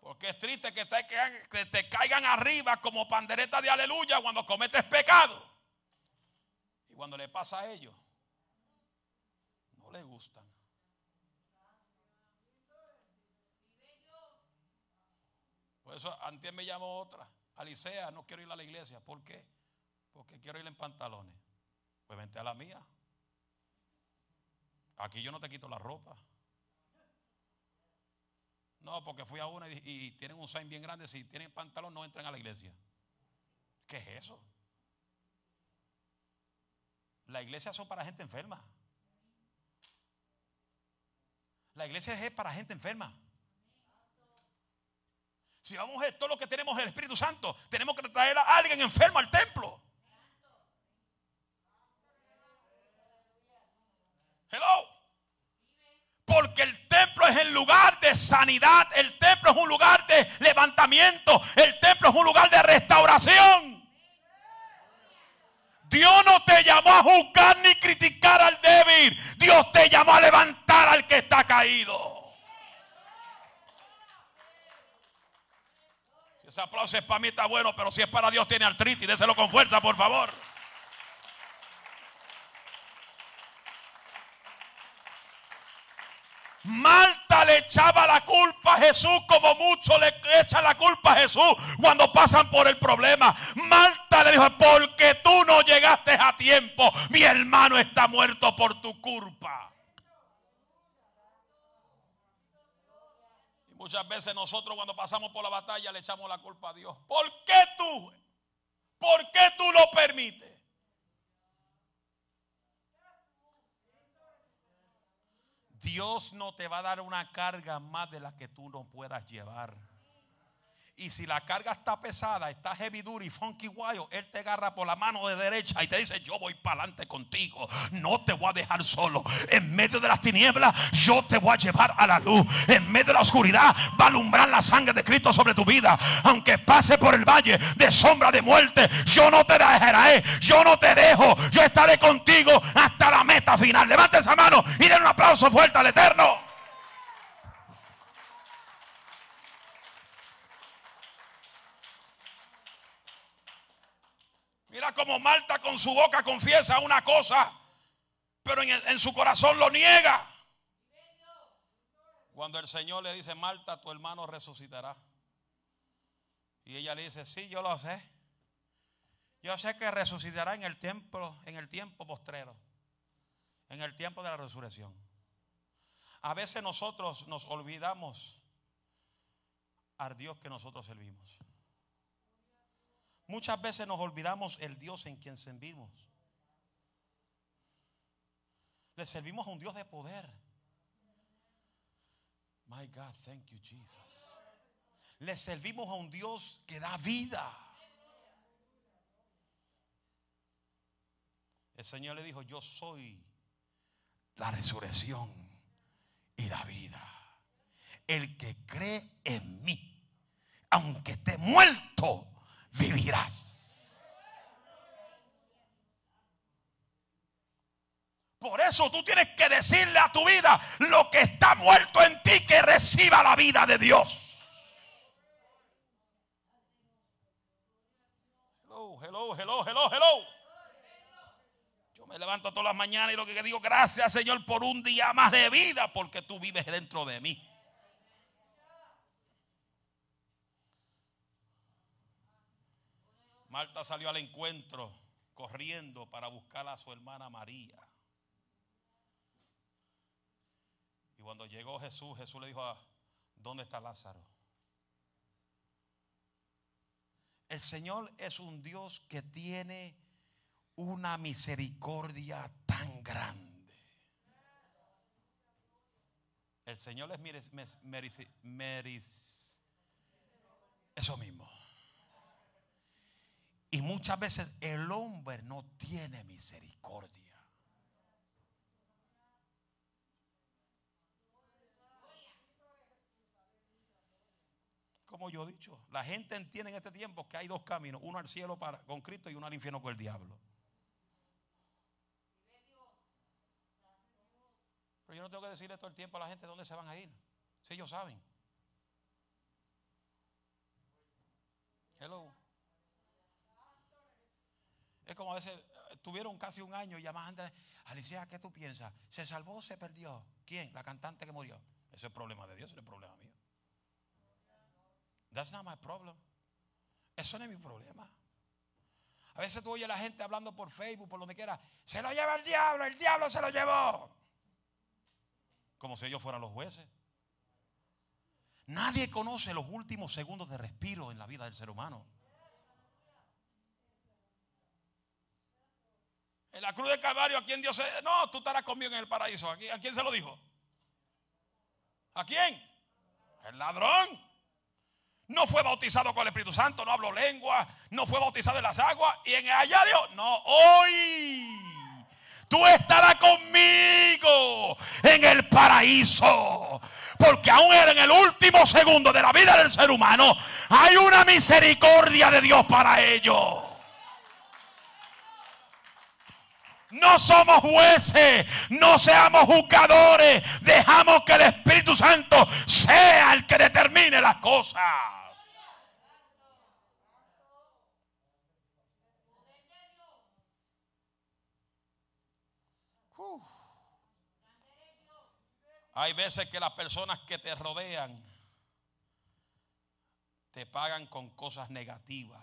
Porque es triste que te, que te caigan arriba como pandereta de aleluya cuando cometes pecado. Y cuando le pasa a ellos, no les gustan. Por eso antes me llamó otra. Alicea, no quiero ir a la iglesia. ¿Por qué? Porque quiero ir en pantalones. Vente a la mía. Aquí yo no te quito la ropa. No, porque fui a una y, tienen un sign bien grande. Si tienen pantalón, no entran a la iglesia. ¿Qué es eso? La iglesia son para gente enferma. La iglesia es para gente enferma. Si vamos a ver todo lo que tenemos el Espíritu Santo, tenemos que traer a alguien enfermo al templo. Hello. Porque el templo es el lugar de sanidad, el templo es un lugar de levantamiento, el templo es un lugar de restauración. Dios no te llamó a juzgar ni criticar al débil. Dios te llamó a levantar al que está caído. Si ese aplauso es para mí está bueno, pero si es para Dios tiene artritis, déselo con fuerza, por favor. Marta le echaba la culpa a Jesús como muchos le echan la culpa a Jesús cuando pasan por el problema. Marta le dijo, porque tú no llegaste a tiempo, mi hermano está muerto por tu culpa. Y muchas veces nosotros cuando pasamos por la batalla le echamos la culpa a Dios. ¿Por qué tú? ¿Por qué tú lo permites? Dios no te va a dar una carga más de la que tú no puedas llevar. Y si la carga está pesada, está heavy duty, funky wild, Él te agarra por la mano de derecha y te dice, yo voy para adelante contigo. No te voy a dejar solo. En medio de las tinieblas, yo te voy a llevar a la luz. En medio de la oscuridad, va a alumbrar la sangre de Cristo sobre tu vida. Aunque pase por el valle de sombra de muerte, yo no te dejaré. Yo no te dejo. Yo estaré contigo hasta la meta final. Levante esa mano y den un aplauso fuerte al Eterno. Como Marta con su boca confiesa una cosa, pero en, su corazón lo niega. Cuando el Señor le dice, Marta, tu hermano resucitará. Y ella le dice, sí, yo lo sé. Yo sé que resucitará en el tiempo, en el tiempo postrero, en el tiempo de la resurrección. A veces nosotros nos olvidamos al Dios que nosotros servimos. Muchas veces nos olvidamos el Dios en quien servimos. Le servimos a un Dios de poder. My God, thank you, Jesus. Le servimos a un Dios que da vida. El Señor le dijo, yo soy la resurrección y la vida. El que cree en mí, aunque esté muerto, vivirás. Por eso tú tienes que decirle a tu vida lo que está muerto en ti que reciba la vida de Dios. Hello, hello, hello, hello, hello. Yo me levanto todas las mañanas y lo que digo, gracias Señor por un día más de vida porque tú vives dentro de mí. Marta salió al encuentro corriendo para buscar a su hermana María. Y cuando llegó Jesús, Jesús le dijo, ¿dónde está Lázaro? El Señor es un Dios que tiene una misericordia tan grande. El Señor es meris, eso mismo Y muchas veces el hombre no tiene misericordia. Como yo he dicho, la gente entiende en este tiempo que hay dos caminos, uno al cielo para, con Cristo y uno al infierno con el diablo. Pero yo no tengo que decirle todo el tiempo a la gente dónde se van a ir. Si ellos saben. Hello. Es como a veces tuvieron casi un año y llaman a Alicia, ¿qué tú piensas? ¿Se salvó o se perdió? ¿Quién? La cantante que murió. Ese es problema de Dios, ese es problema mío. That's not my problem. Eso no es mi problema. A veces tú oyes a la gente hablando por Facebook, por donde quiera. Se lo lleva el diablo, el diablo se lo llevó. Como si ellos fueran los jueces. Nadie conoce los últimos segundos de respiro en la vida del ser humano. En la cruz del Calvario, ¿a quién Dios se.? No, tú estarás conmigo en el paraíso. ¿A quién, ¿A quién se lo dijo? ¿A quién? El ladrón. No fue bautizado con el Espíritu Santo, no habló lengua, no fue bautizado en las aguas. Y en allá Dios, no, hoy tú estarás conmigo en el paraíso. Porque aún en el último segundo de la vida del ser humano hay una misericordia de Dios para ellos. No somos jueces, no seamos juzgadores. Dejamos que el Espíritu Santo sea el que determine las cosas. Hay veces que las personas que te rodean te pagan con cosas negativas.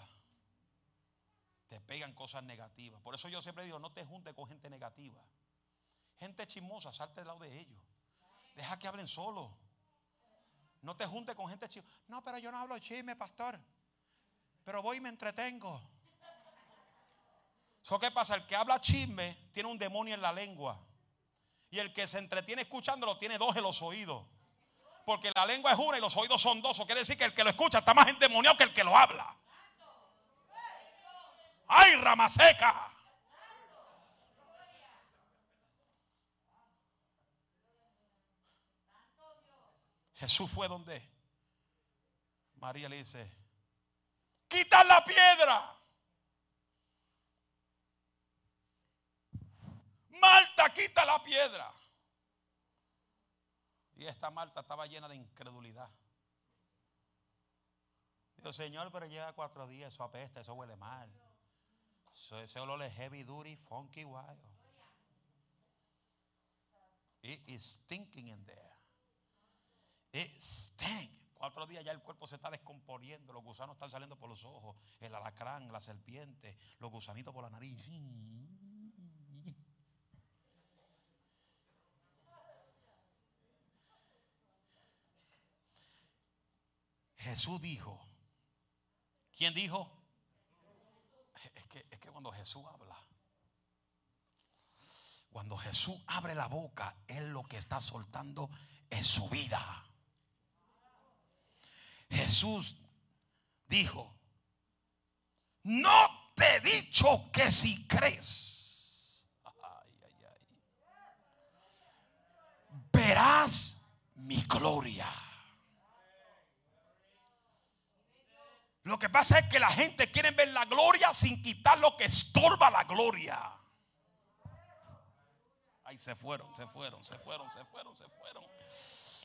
Te pegan cosas negativas. Por eso yo siempre digo, no te juntes con gente negativa. Gente chismosa, salte del lado de ellos. Deja que hablen solo. No te juntes con gente chismosa. No, pero yo no hablo chisme, pastor. Pero voy y me entretengo. ¿Eso qué pasa? El que habla chisme tiene un demonio en la lengua. Y el que se entretiene escuchándolo tiene dos en los oídos. Porque la lengua es una y los oídos son dos. Eso quiere decir que el que lo escucha está más endemoniado que el que lo habla. ¡Ay, rama seca! Jesús fue donde María le dice, quita la piedra. Marta, quita la piedra. Y esta Marta estaba llena de incredulidad. Dijo, Señor, pero lleva cuatro días, eso apesta, eso huele mal. Eso, ese olor es heavy duty, funky, wild. It is stinking in there. It stinks. Cuatro días ya el cuerpo se está descomponiendo, los gusanos están saliendo por los ojos, el alacrán, la serpiente, los gusanitos por la nariz. Jesús dijo, ¿quién dijo? Es que, es que cuando Jesús habla, cuando Jesús abre la boca, Él lo que está soltando es su vida. Jesús dijo, no te he dicho que si crees, verás mi gloria. Lo que pasa es que la gente quiere ver la gloria sin quitar lo que estorba la gloria. Ay, se fueron, se fueron, se fueron, se fueron, se fueron.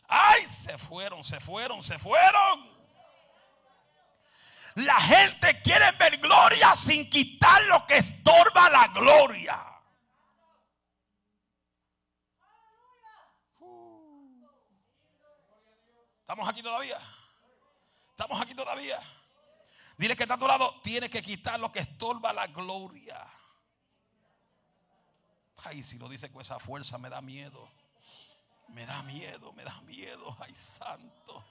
Ay, se fueron, se fueron, se fueron. La gente quiere ver gloria sin quitar lo que estorba la gloria. Estamos aquí todavía. Estamos aquí todavía. Dile que está a tu lado, tiene que quitar lo que estorba la gloria. Ay, si lo dice con esa fuerza me da miedo. Me da miedo, me da miedo. Ay, santo.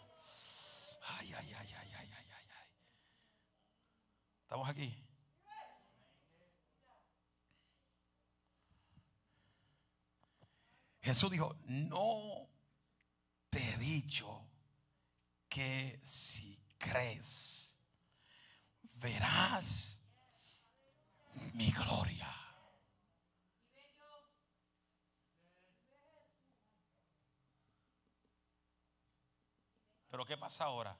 Ay, ay, ay, ay, ay, ay, ay, ay. Estamos aquí. Jesús dijo, no te he dicho que si crees verás mi gloria. Pero ¿qué pasa ahora?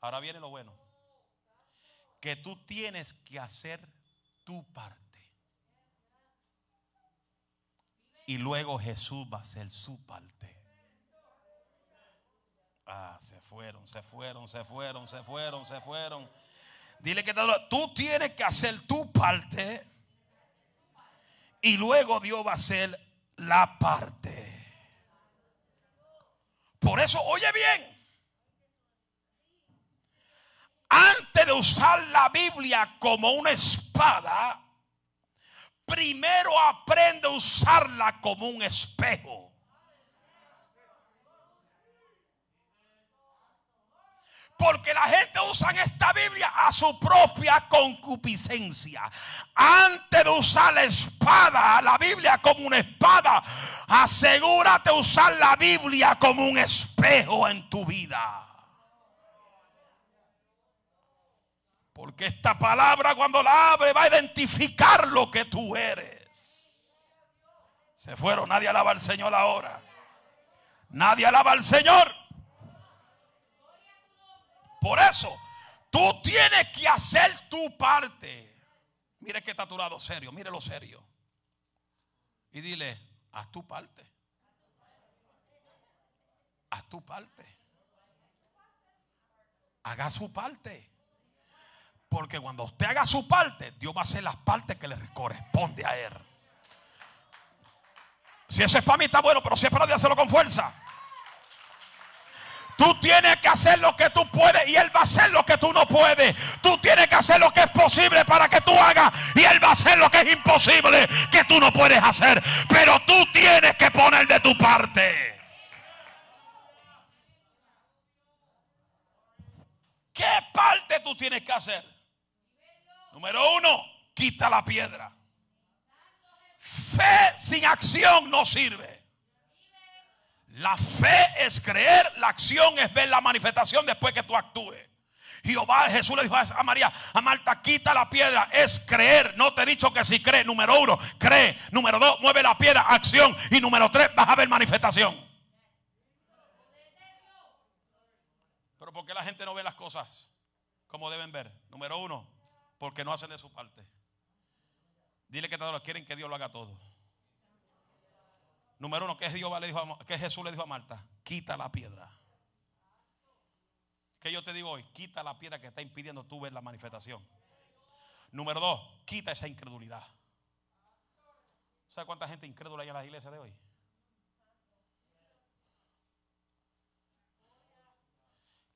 Ahora viene lo bueno. Que tú tienes que hacer tu parte. Y luego Jesús va a hacer su parte. Ah, se fueron, se fueron, se fueron, se fueron, se fueron. Dile que tú tienes que hacer tu parte. Y luego Dios va a hacer la parte. Por eso, oye bien. Antes de usar la Biblia como una espada, primero aprende a usarla como un espejo. Porque la gente usa esta Biblia a su propia concupiscencia. Antes de usar la espada, la Biblia como una espada, asegúrate de usar la Biblia como un espejo en tu vida. Porque esta palabra cuando la abre va a identificar lo que tú eres. Se fueron, nadie alaba al Señor ahora. Nadie alaba al Señor. Por eso, tú tienes que hacer tu parte. Mire que está serio, mire lo serio. Y dile, haz tu parte. Haz tu parte. Haga su parte. Porque cuando usted haga su parte, Dios va a hacer las partes que le corresponde a Él. Si eso es para mí, está bueno, pero si es para Dios, hacerlo con fuerza. Tú tienes que hacer lo que tú puedes y Él va a hacer lo que tú no puedes. Tú tienes que hacer lo que es posible para que tú hagas y Él va a hacer lo que es imposible que tú no puedes hacer. Pero tú tienes que poner de tu parte. ¿Qué parte tú tienes que hacer? Número uno, quita la piedra. Fe sin acción no sirve. La fe es creer, la acción es ver la manifestación después que tú actúes. Jehová, Jesús le dijo a María, a Marta, quita la piedra, es creer. No te he dicho que si cree, número uno, cree. Número dos, mueve la piedra, acción. Y número tres, vas a ver manifestación. Pero ¿por qué la gente no ve las cosas como deben ver? Número uno, porque no hacen de su parte. Dile que todos quieren que Dios lo haga todo. Número uno, ¿qué, Dios le dijo Jesús le dijo a Marta? Quita la piedra. ¿Qué yo te digo hoy? Quita la piedra que está impidiendo tú ver la manifestación. Número dos, quita esa incredulidad. ¿Sabe cuánta gente incrédula hay en la iglesia de hoy?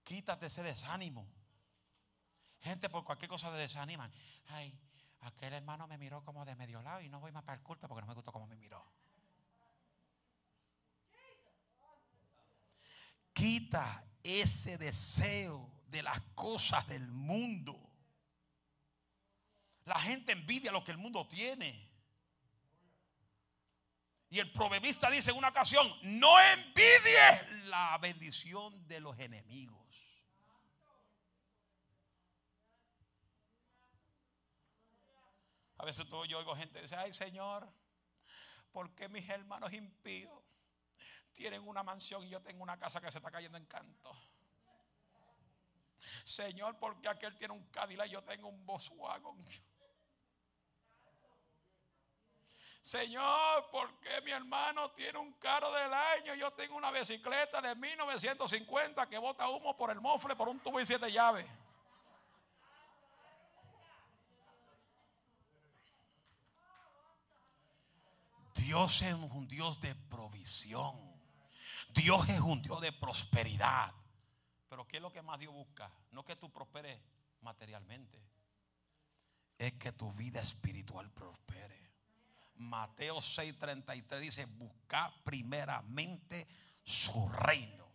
Quítate ese desánimo. Gente por cualquier cosa se desaniman. Ay, aquel hermano me miró como de medio lado y no voy más para el culto porque no me gustó cómo me miró. Quita ese deseo de las cosas del mundo. La gente envidia lo que el mundo tiene. Y el proverbista dice en una ocasión, no envidies la bendición de los enemigos. A veces yo oigo gente que dice, ay Señor, ¿por qué mis hermanos impíos tienen una mansión y yo tengo una casa que se está cayendo en canto. Señor, porque aquel tiene un Cadillac y yo tengo un Volkswagen. Señor, porque mi hermano tiene un carro del año y yo tengo una bicicleta de 1950 que bota humo por el mofle por un tubo y siete llaves? Dios es un Dios de provisión. Dios es un Dios de prosperidad. Pero ¿qué es lo que más Dios busca? No que tú prosperes materialmente. Es que tu vida espiritual prospere. Mateo 6:33 dice, busca primeramente su reino.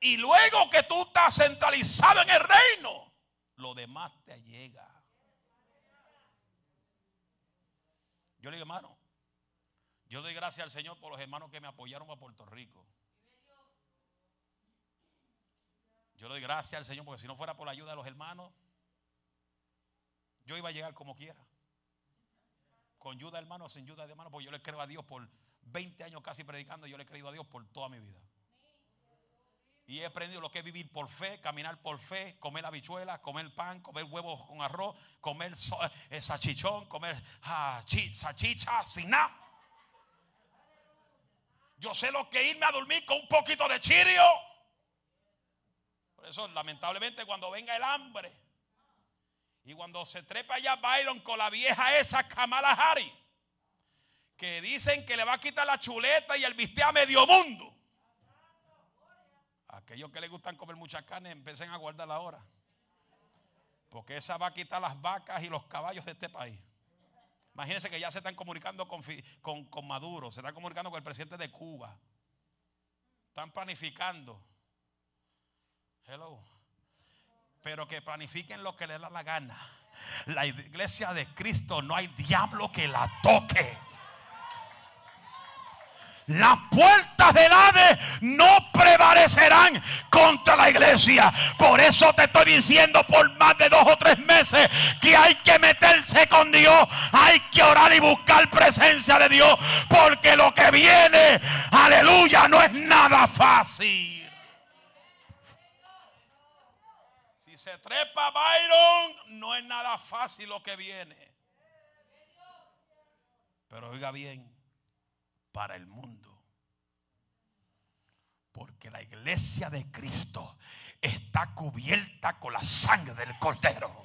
Y luego que tú estás centralizado en el reino, lo demás te llega. Yo le digo, hermano, yo doy gracias al Señor por los hermanos que me apoyaron para Puerto Rico. Yo doy gracias al Señor porque si no fuera por la ayuda de los hermanos, yo iba a llegar como quiera. Con ayuda hermano o sin ayuda de hermano, porque yo le creo a Dios por 20 años casi predicando, yo le he creído a Dios por toda mi vida. Y he aprendido lo que es vivir por fe, caminar por fe, comer habichuelas, comer pan, comer huevos con arroz, comer eh, sachichón, comer ah, sachicha sin nada. Yo sé lo que irme a dormir con un poquito de chirio. Por eso, lamentablemente, cuando venga el hambre y cuando se trepa allá Byron con la vieja esa Kamala Harris, que dicen que le va a quitar la chuleta y el bistec a medio mundo. Aquellos que les gustan comer mucha carne, empiecen a guardarla ahora. Porque esa va a quitar las vacas y los caballos de este país. Imagínense que ya se están comunicando con, con, Maduro, se están comunicando con el presidente de Cuba. Están planificando. Hello. Pero que planifiquen lo que les da la gana. La iglesia de Cristo no hay diablo que la toque. Las puertas del Hades no prevalecerán contra la iglesia. Por eso te estoy diciendo por más de dos o tres meses que hay que meterse con Dios. Hay que orar y buscar presencia de Dios. Porque lo que viene, aleluya, no es nada fácil. Si se trepa Byron, no es nada fácil lo que viene. Pero oiga bien para el mundo. Porque la iglesia de Cristo está cubierta con la sangre del cordero.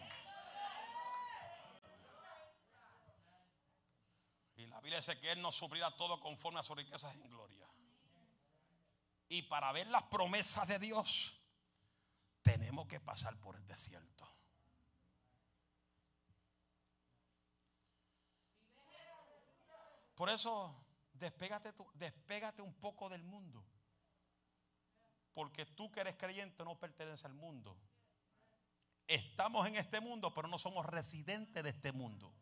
Y la Biblia dice que Él nos suplirá todo conforme a sus riquezas en gloria. Y para ver las promesas de Dios, tenemos que pasar por el desierto. Por eso despégate, despégate un poco del mundo. Porque tú que eres creyente no perteneces al mundo. Estamos en este mundo, pero no somos residentes de este mundo.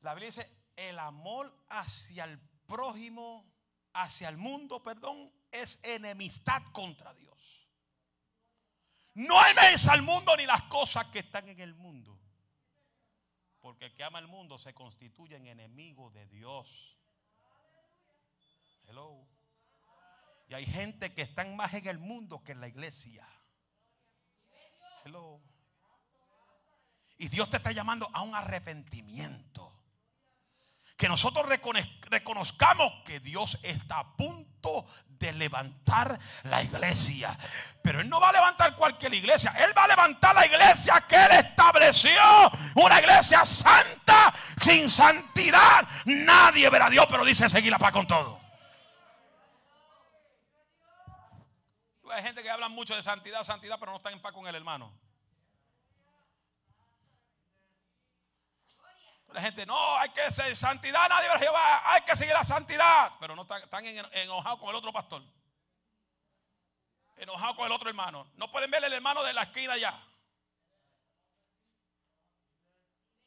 La Biblia dice, el amor hacia el prójimo, hacia el mundo, perdón, es enemistad contra Dios. No ames al mundo ni las cosas que están en el mundo. Porque el que ama el mundo se constituye en enemigo de Dios. Hello. Y hay gente que están más en el mundo que en la iglesia. Hello. Y Dios te está llamando a un arrepentimiento. Que nosotros reconozcamos que Dios está a punto de levantar la iglesia. Pero Él no va a levantar cualquier iglesia. Él va a levantar la iglesia que Él estableció. Una iglesia santa, sin santidad. Nadie verá a Dios, pero dice seguir la paz con todo. Hay gente que habla mucho de santidad, santidad, pero no están en paz con el hermano. La gente, no, hay que ser santidad, nadie ver Jehová, hay que seguir la santidad. Pero no están, enojados con el otro pastor. Enojados con el otro hermano. No pueden ver el hermano de la esquina ya.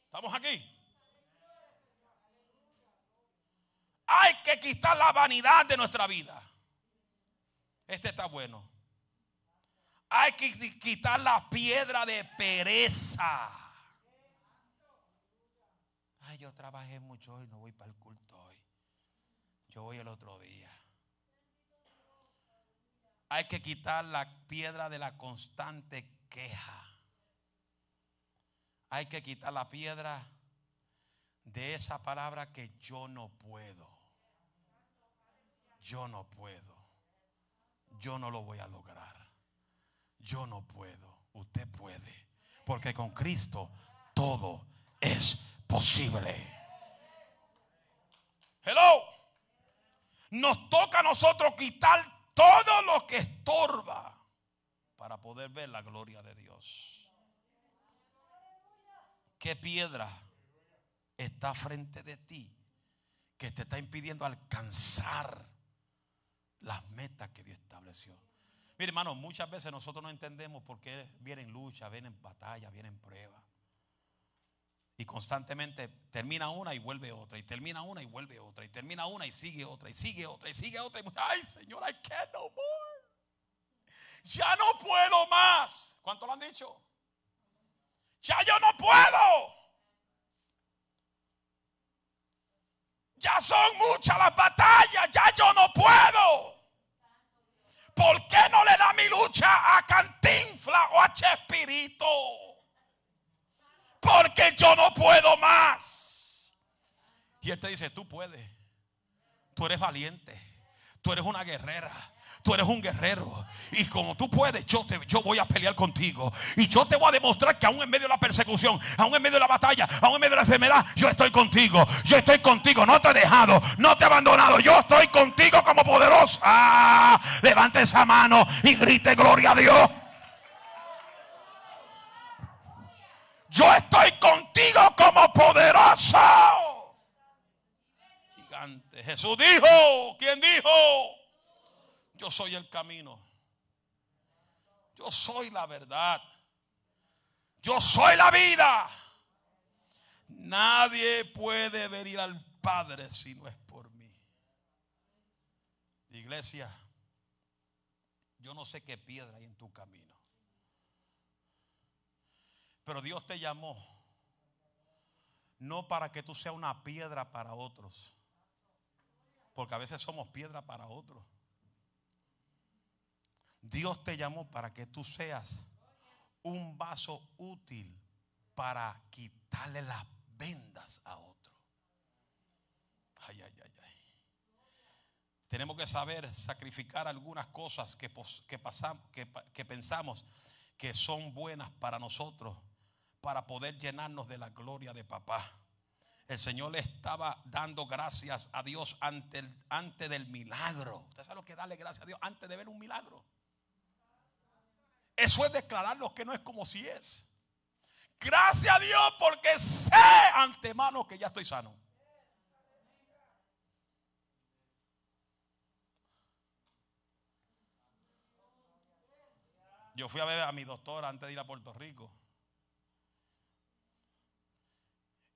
¿Estamos aquí? Hay que quitar la vanidad de nuestra vida. Este está bueno. Hay que quitar la piedra de pereza yo trabajé mucho hoy, no voy para el culto hoy. Yo voy el otro día. Hay que quitar la piedra de la constante queja. Hay que quitar la piedra de esa palabra que yo no puedo. Yo no puedo. Yo no lo voy a lograr. Yo no puedo. Usted puede. Porque con Cristo todo es posible. Hello. Nos toca a nosotros quitar todo lo que estorba para poder ver la gloria de Dios. ¿Qué piedra está frente de ti que te está impidiendo alcanzar las metas que Dios estableció? Mire, hermano, muchas veces nosotros no entendemos por qué vienen luchas, vienen batallas, vienen pruebas. Y constantemente termina una y vuelve otra, y termina una y vuelve otra, y termina una y sigue otra, y sigue otra, y sigue otra. Y, Ay, Señor, I can't no more. ya no puedo más. ¿Cuánto lo han dicho? Ya yo no puedo. Ya son muchas las batallas, ya yo no puedo. ¿Por qué no le da mi lucha a Cantinfla o a Chespirito? Porque yo no puedo más. Y él te dice, tú puedes. Tú eres valiente. Tú eres una guerrera. Tú eres un guerrero. Y como tú puedes, yo, te, yo voy a pelear contigo. Y yo te voy a demostrar que aún en medio de la persecución, aún en medio de la batalla, aún en medio de la enfermedad, yo estoy contigo. Yo estoy contigo. No te he dejado. No te he abandonado. Yo estoy contigo como poderosa. Ah, levante esa mano y grite gloria a Dios. Yo estoy contigo como poderoso. Gigante. Jesús dijo. ¿Quién dijo? Yo soy el camino. Yo soy la verdad. Yo soy la vida. Nadie puede venir al Padre si no es por mí. Iglesia, yo no sé qué piedra hay en tu camino. Pero Dios te llamó no para que tú seas una piedra para otros. Porque a veces somos piedra para otros. Dios te llamó para que tú seas un vaso útil para quitarle las vendas a otro. Ay, ay, ay, ay. Tenemos que saber sacrificar algunas cosas que, pasamos, que pensamos que son buenas para nosotros para poder llenarnos de la gloria de papá. El Señor le estaba dando gracias a Dios antes, antes del milagro. ¿Usted sabe lo que darle gracias a Dios antes de ver un milagro? Eso es declarar lo que no es como si es. Gracias a Dios porque sé antemano que ya estoy sano. Yo fui a ver a mi doctor antes de ir a Puerto Rico.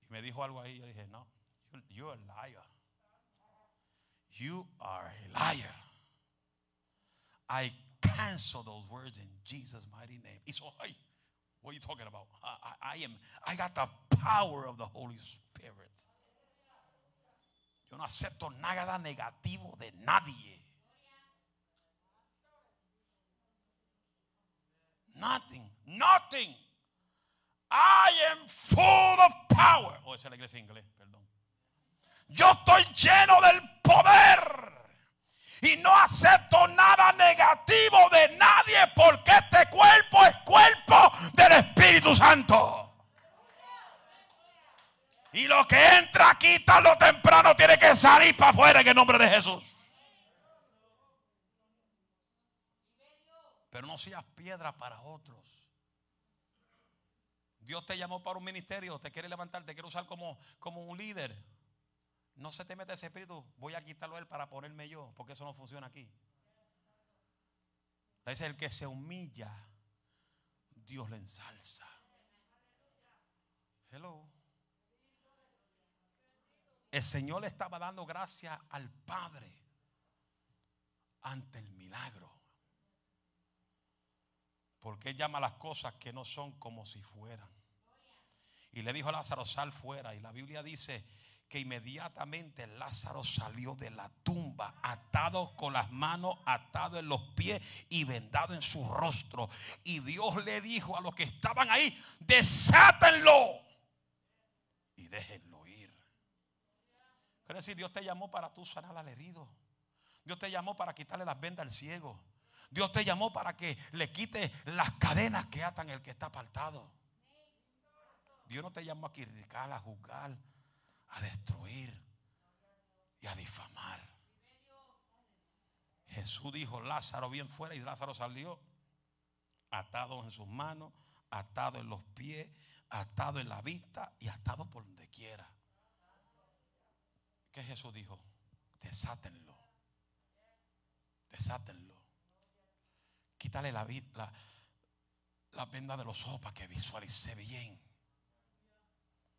Y me dijo algo ahí. Yo dije, no, you're a liar. You are a liar. I cancel those words in Jesus' mighty name. He said, hey, what are you talking about? I, I, am, I got the power of the Holy Spirit. Yo no acepto nada negativo de nadie. Nothing, nothing. I am full of power. Oh, esa es la iglesia en inglés, perdón. Yo estoy lleno del poder y no acepto nada negativo de nadie porque este cuerpo es cuerpo del Espíritu Santo. Y lo que entra aquí tarde o temprano tiene que salir para afuera en el nombre de Jesús. Pero no seas piedra para otros. Dios te llamó para un ministerio, te quiere levantar, te quiere usar como, como un líder. No se te mete ese espíritu, voy a quitarlo él para ponerme yo, porque eso no funciona aquí. Es el que se humilla, Dios le ensalza. Hello. El Señor le estaba dando gracias al Padre ante el milagro. Porque Él llama las cosas que no son como si fueran. Y le dijo a Lázaro, sal fuera. Y la Biblia dice que inmediatamente Lázaro salió de la tumba atado con las manos, atado en los pies y vendado en su rostro. Y Dios le dijo a los que estaban ahí, desátenlo y déjenlo ir. Quiere decir, Dios te llamó para tú sanar al herido. Dios te llamó para quitarle las vendas al ciego. Dios te llamó para que le quite las cadenas que atan el que está apartado. Dios no te llamó a criticar, a juzgar a destruir y a difamar. Jesús dijo, Lázaro bien fuera y Lázaro salió atado en sus manos, atado en los pies, atado en la vista y atado por donde quiera. ¿Qué Jesús dijo? Desátenlo. Desátenlo. Quítale la, la, la venda de los ojos para que visualice bien.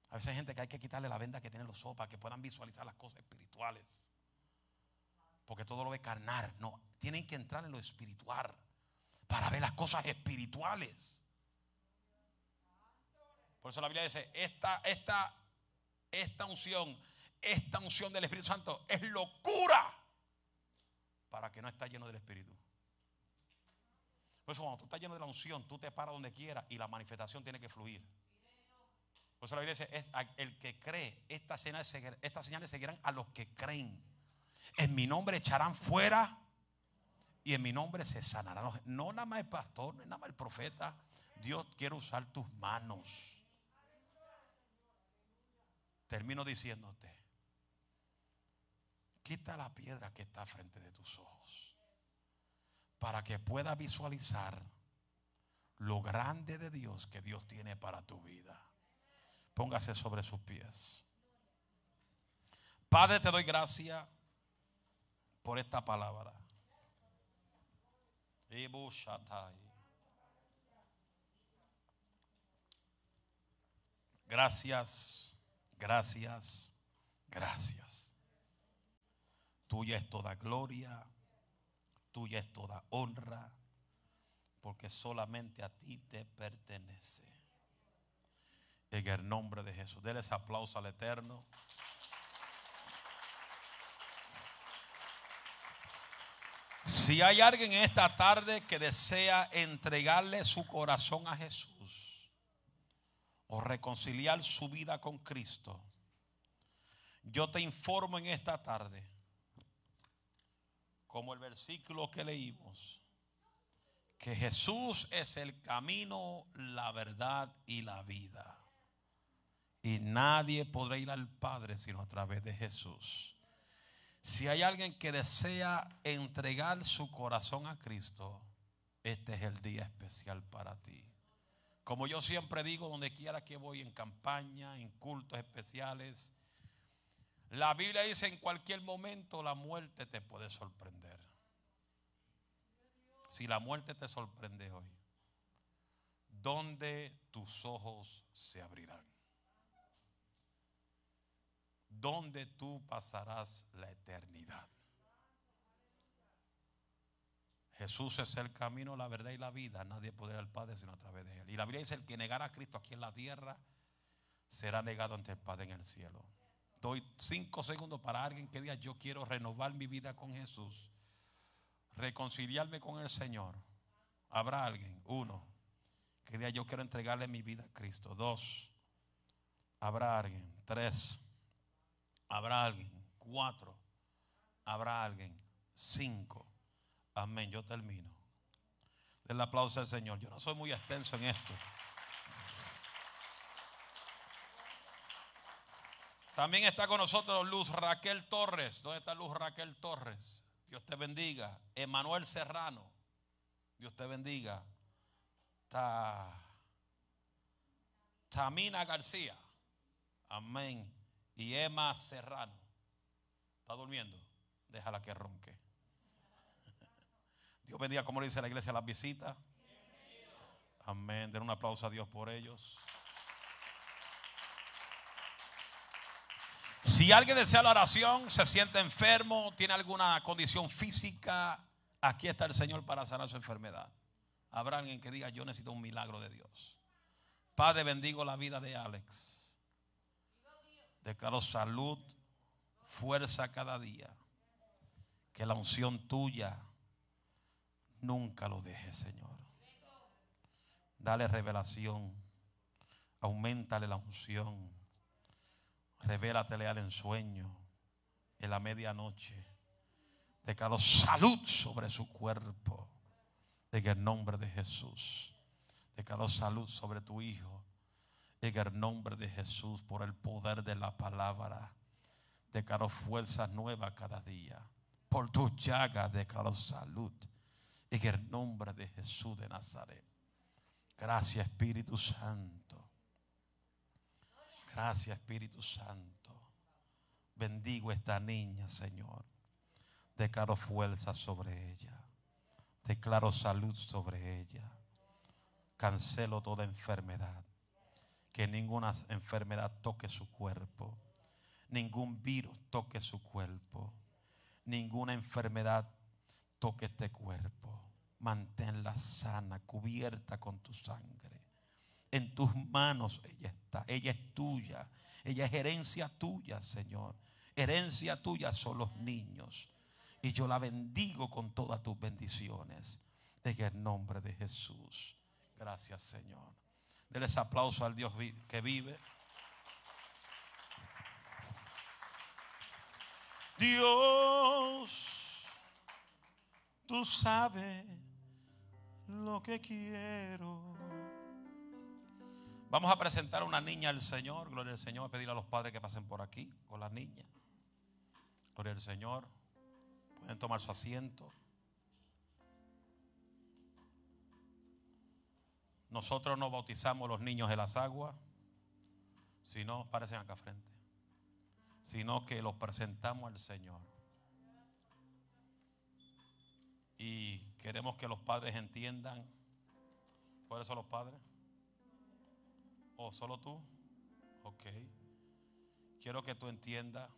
A veces hay gente que hay que quitarle la venda que tiene los ojos para que puedan visualizar las cosas espirituales. Porque todo lo ve carnar. No, tienen que entrar en lo espiritual para ver las cosas espirituales. Por eso la Biblia dice, esta, esta, esta unción, esta unción del Espíritu Santo es locura para que no está lleno del Espíritu. Por eso cuando tú estás lleno de la unción, tú te paras donde quieras y la manifestación tiene que fluir. Por eso la Biblia dice, el que cree, estas señales, seguirán a los que creen. En mi nombre echarán fuera y en mi nombre se sanarán. No nada más el pastor, no nada más el profeta. Dios quiere usar tus manos. Termino diciéndote, quita la piedra que está frente de tus ojos para que pueda visualizar lo grande de Dios que Dios tiene para tu vida. Póngase sobre sus pies. Padre, te doy gracias por esta palabra. Gracias, gracias, gracias. Tuya es toda gloria, tuya es toda honra, porque solamente a ti te pertenece. En el nombre de Jesús. Denles aplauso al Eterno. Si hay alguien en esta tarde que desea entregarle su corazón a Jesús o reconciliar su vida con Cristo, yo te informo en esta tarde, como el versículo que leímos, que Jesús es el camino, la verdad y la vida. Y nadie podrá ir al Padre sino a través de Jesús. Si hay alguien que desea entregar su corazón a Cristo, este es el día especial para ti. Como yo siempre digo, donde quiera que voy, en campaña, en cultos especiales, la Biblia dice en cualquier momento la muerte te puede sorprender. Si la muerte te sorprende hoy, ¿dónde tus ojos se abrirán? Donde tú pasarás la eternidad. Jesús es el camino, la verdad y la vida. Nadie podrá al Padre sino a través de Él. Y la Biblia dice: el que negará a Cristo aquí en la tierra será negado ante el Padre en el cielo. Doy cinco segundos para alguien que diga: Yo quiero renovar mi vida con Jesús, reconciliarme con el Señor. Habrá alguien, uno, que diga: Yo quiero entregarle mi vida a Cristo. Dos, habrá alguien. Tres, Habrá alguien. Cuatro. Habrá alguien. Cinco. Amén. Yo termino. Del aplauso al Señor. Yo no soy muy extenso en esto. También está con nosotros Luz Raquel Torres. ¿Dónde está Luz Raquel Torres? Dios te bendiga. Emanuel Serrano. Dios te bendiga. Tamina García. Amén y Emma Serrano. ¿Está durmiendo? Déjala que ronque. Dios bendiga, como le dice la iglesia, las visitas. Amén. Den un aplauso a Dios por ellos. Si alguien desea la oración, se siente enfermo, tiene alguna condición física, aquí está el Señor para sanar su enfermedad. Habrá alguien que diga, yo necesito un milagro de Dios. Padre, bendigo la vida de Alex. Declaro salud, fuerza cada día. Que la unción tuya nunca lo deje, Señor. Dale revelación. Aumentale la unción. Revélatele al ensueño en la medianoche. Declaro salud sobre su cuerpo. En el nombre de Jesús. Declaro salud sobre tu hijo en el nombre de Jesús, por el poder de la palabra, declaro fuerzas nuevas cada día. Por tu llaga declaro salud. En el nombre de Jesús de Nazaret. Gracias Espíritu Santo. Gracias Espíritu Santo. Bendigo esta niña, Señor. Declaro fuerza sobre ella. Declaro salud sobre ella. Cancelo toda enfermedad que ninguna enfermedad toque su cuerpo, ningún virus toque su cuerpo, ninguna enfermedad toque este cuerpo. manténla sana, cubierta con tu sangre. En tus manos ella está, ella es tuya, ella es herencia tuya, Señor. Herencia tuya son los niños. Y yo la bendigo con todas tus bendiciones. En el nombre de Jesús. Gracias, Señor. Denles aplauso al Dios que vive. Dios, tú sabes lo que quiero. Vamos a presentar a una niña al Señor. Gloria al Señor. A pedir a los padres que pasen por aquí con la niña. Gloria al Señor. Pueden tomar su asiento. Nosotros no bautizamos los niños en las aguas, sino, parecen acá frente, sino que los presentamos al Señor. Y queremos que los padres entiendan. ¿Cuáles son los padres? ¿O solo tú? Ok. Quiero que tú entiendas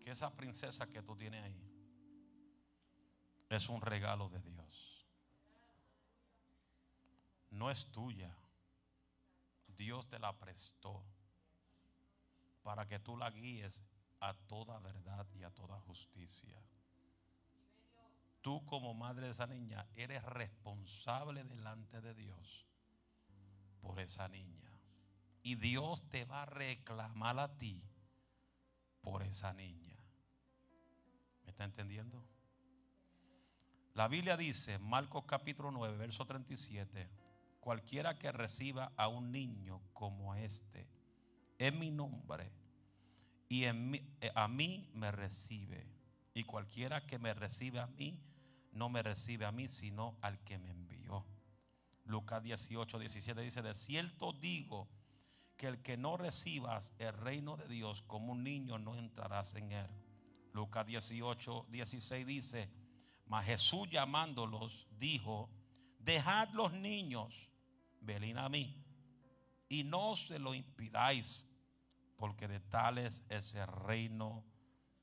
que esa princesa que tú tienes ahí es un regalo de Dios. No es tuya. Dios te la prestó para que tú la guíes a toda verdad y a toda justicia. Tú como madre de esa niña eres responsable delante de Dios por esa niña. Y Dios te va a reclamar a ti por esa niña. ¿Me está entendiendo? La Biblia dice, Marcos capítulo 9, verso 37, cualquiera que reciba a un niño como este, en mi nombre, y en eh, a mí me recibe. Y cualquiera que me recibe a mí, no me recibe a mí, sino al que me envió. Lucas 18, 17 dice, de cierto digo que el que no recibas el reino de Dios como un niño, no entrarás en él. Lucas 18, 16 dice, mas Jesús llamándolos dijo, dejad los niños, venid a mí, y no se lo impidáis, porque de tales es el reino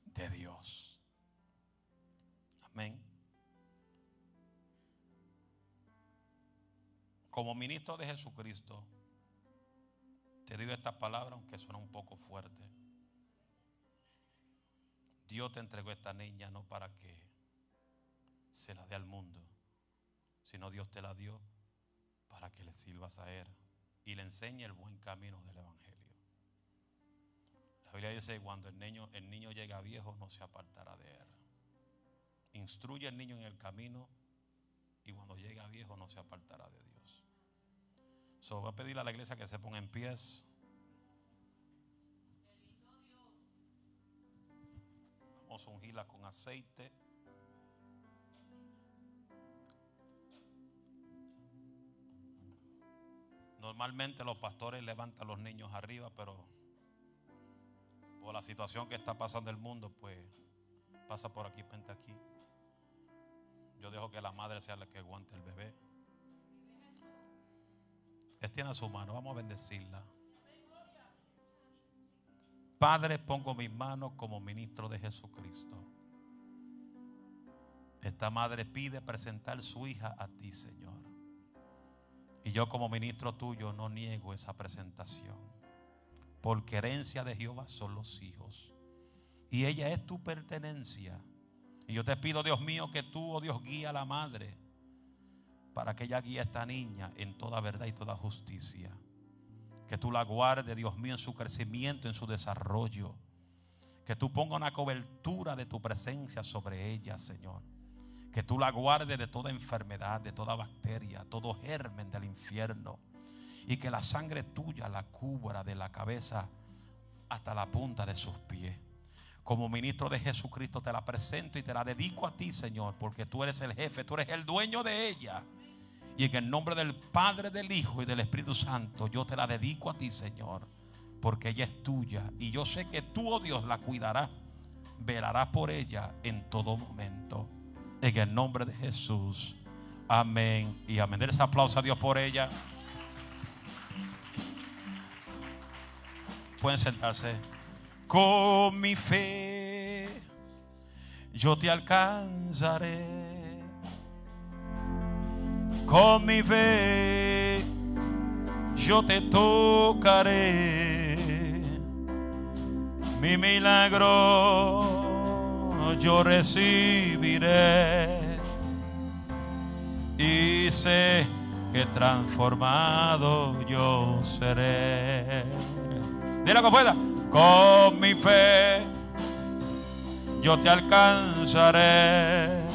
de Dios. Amén. Como ministro de Jesucristo, te digo esta palabra, aunque suena un poco fuerte. Dios te entregó esta niña no para que se la dé al mundo, sino Dios te la dio para que le sirvas a Él y le enseñe el buen camino del Evangelio. La Biblia dice, cuando el niño, llega viejo, no se apartará de Él. Instruye al niño en el camino y cuando llega viejo no se apartará de Dios. So, voy a pedir a la iglesia que se ponga en pies. Vamos a ungirla con aceite. Normalmente los pastores levantan a los niños arriba, pero por la situación que está pasando el mundo, pues pasa por aquí, pente aquí. Yo dejo que la madre sea la que aguante el bebé. Extienda su mano, vamos a bendecirla. Padre, pongo mis manos como ministro de Jesucristo. Esta madre pide presentar su hija a ti, Señor. Y yo como ministro tuyo no niego esa presentación. Porque herencia de Jehová son los hijos. Y ella es tu pertenencia. Y yo te pido, Dios mío, que tú, oh Dios, guía a la madre. Para que ella guíe a esta niña en toda verdad y toda justicia. Que tú la guardes, Dios mío, en su crecimiento, en su desarrollo. Que tú pongas una cobertura de tu presencia sobre ella, Señor. Que tú la guardes de toda enfermedad, de toda bacteria, todo germen del infierno. Y que la sangre tuya la cubra de la cabeza hasta la punta de sus pies. Como ministro de Jesucristo te la presento y te la dedico a ti, Señor, porque tú eres el jefe, tú eres el dueño de ella. Y en el nombre del Padre, del Hijo y del Espíritu Santo, yo te la dedico a ti, Señor, porque ella es tuya. Y yo sé que tú, oh Dios, la cuidarás, velarás por ella en todo momento. En el nombre de Jesús. Amén y amén. ese aplauso a Dios por ella. Pueden sentarse. Con mi fe yo te alcanzaré. con mi fe yo te tocaré. Mi milagro yo recibiré. Y sé que transformado yo seré. Dile que pueda. Con mi fe yo te alcanzaré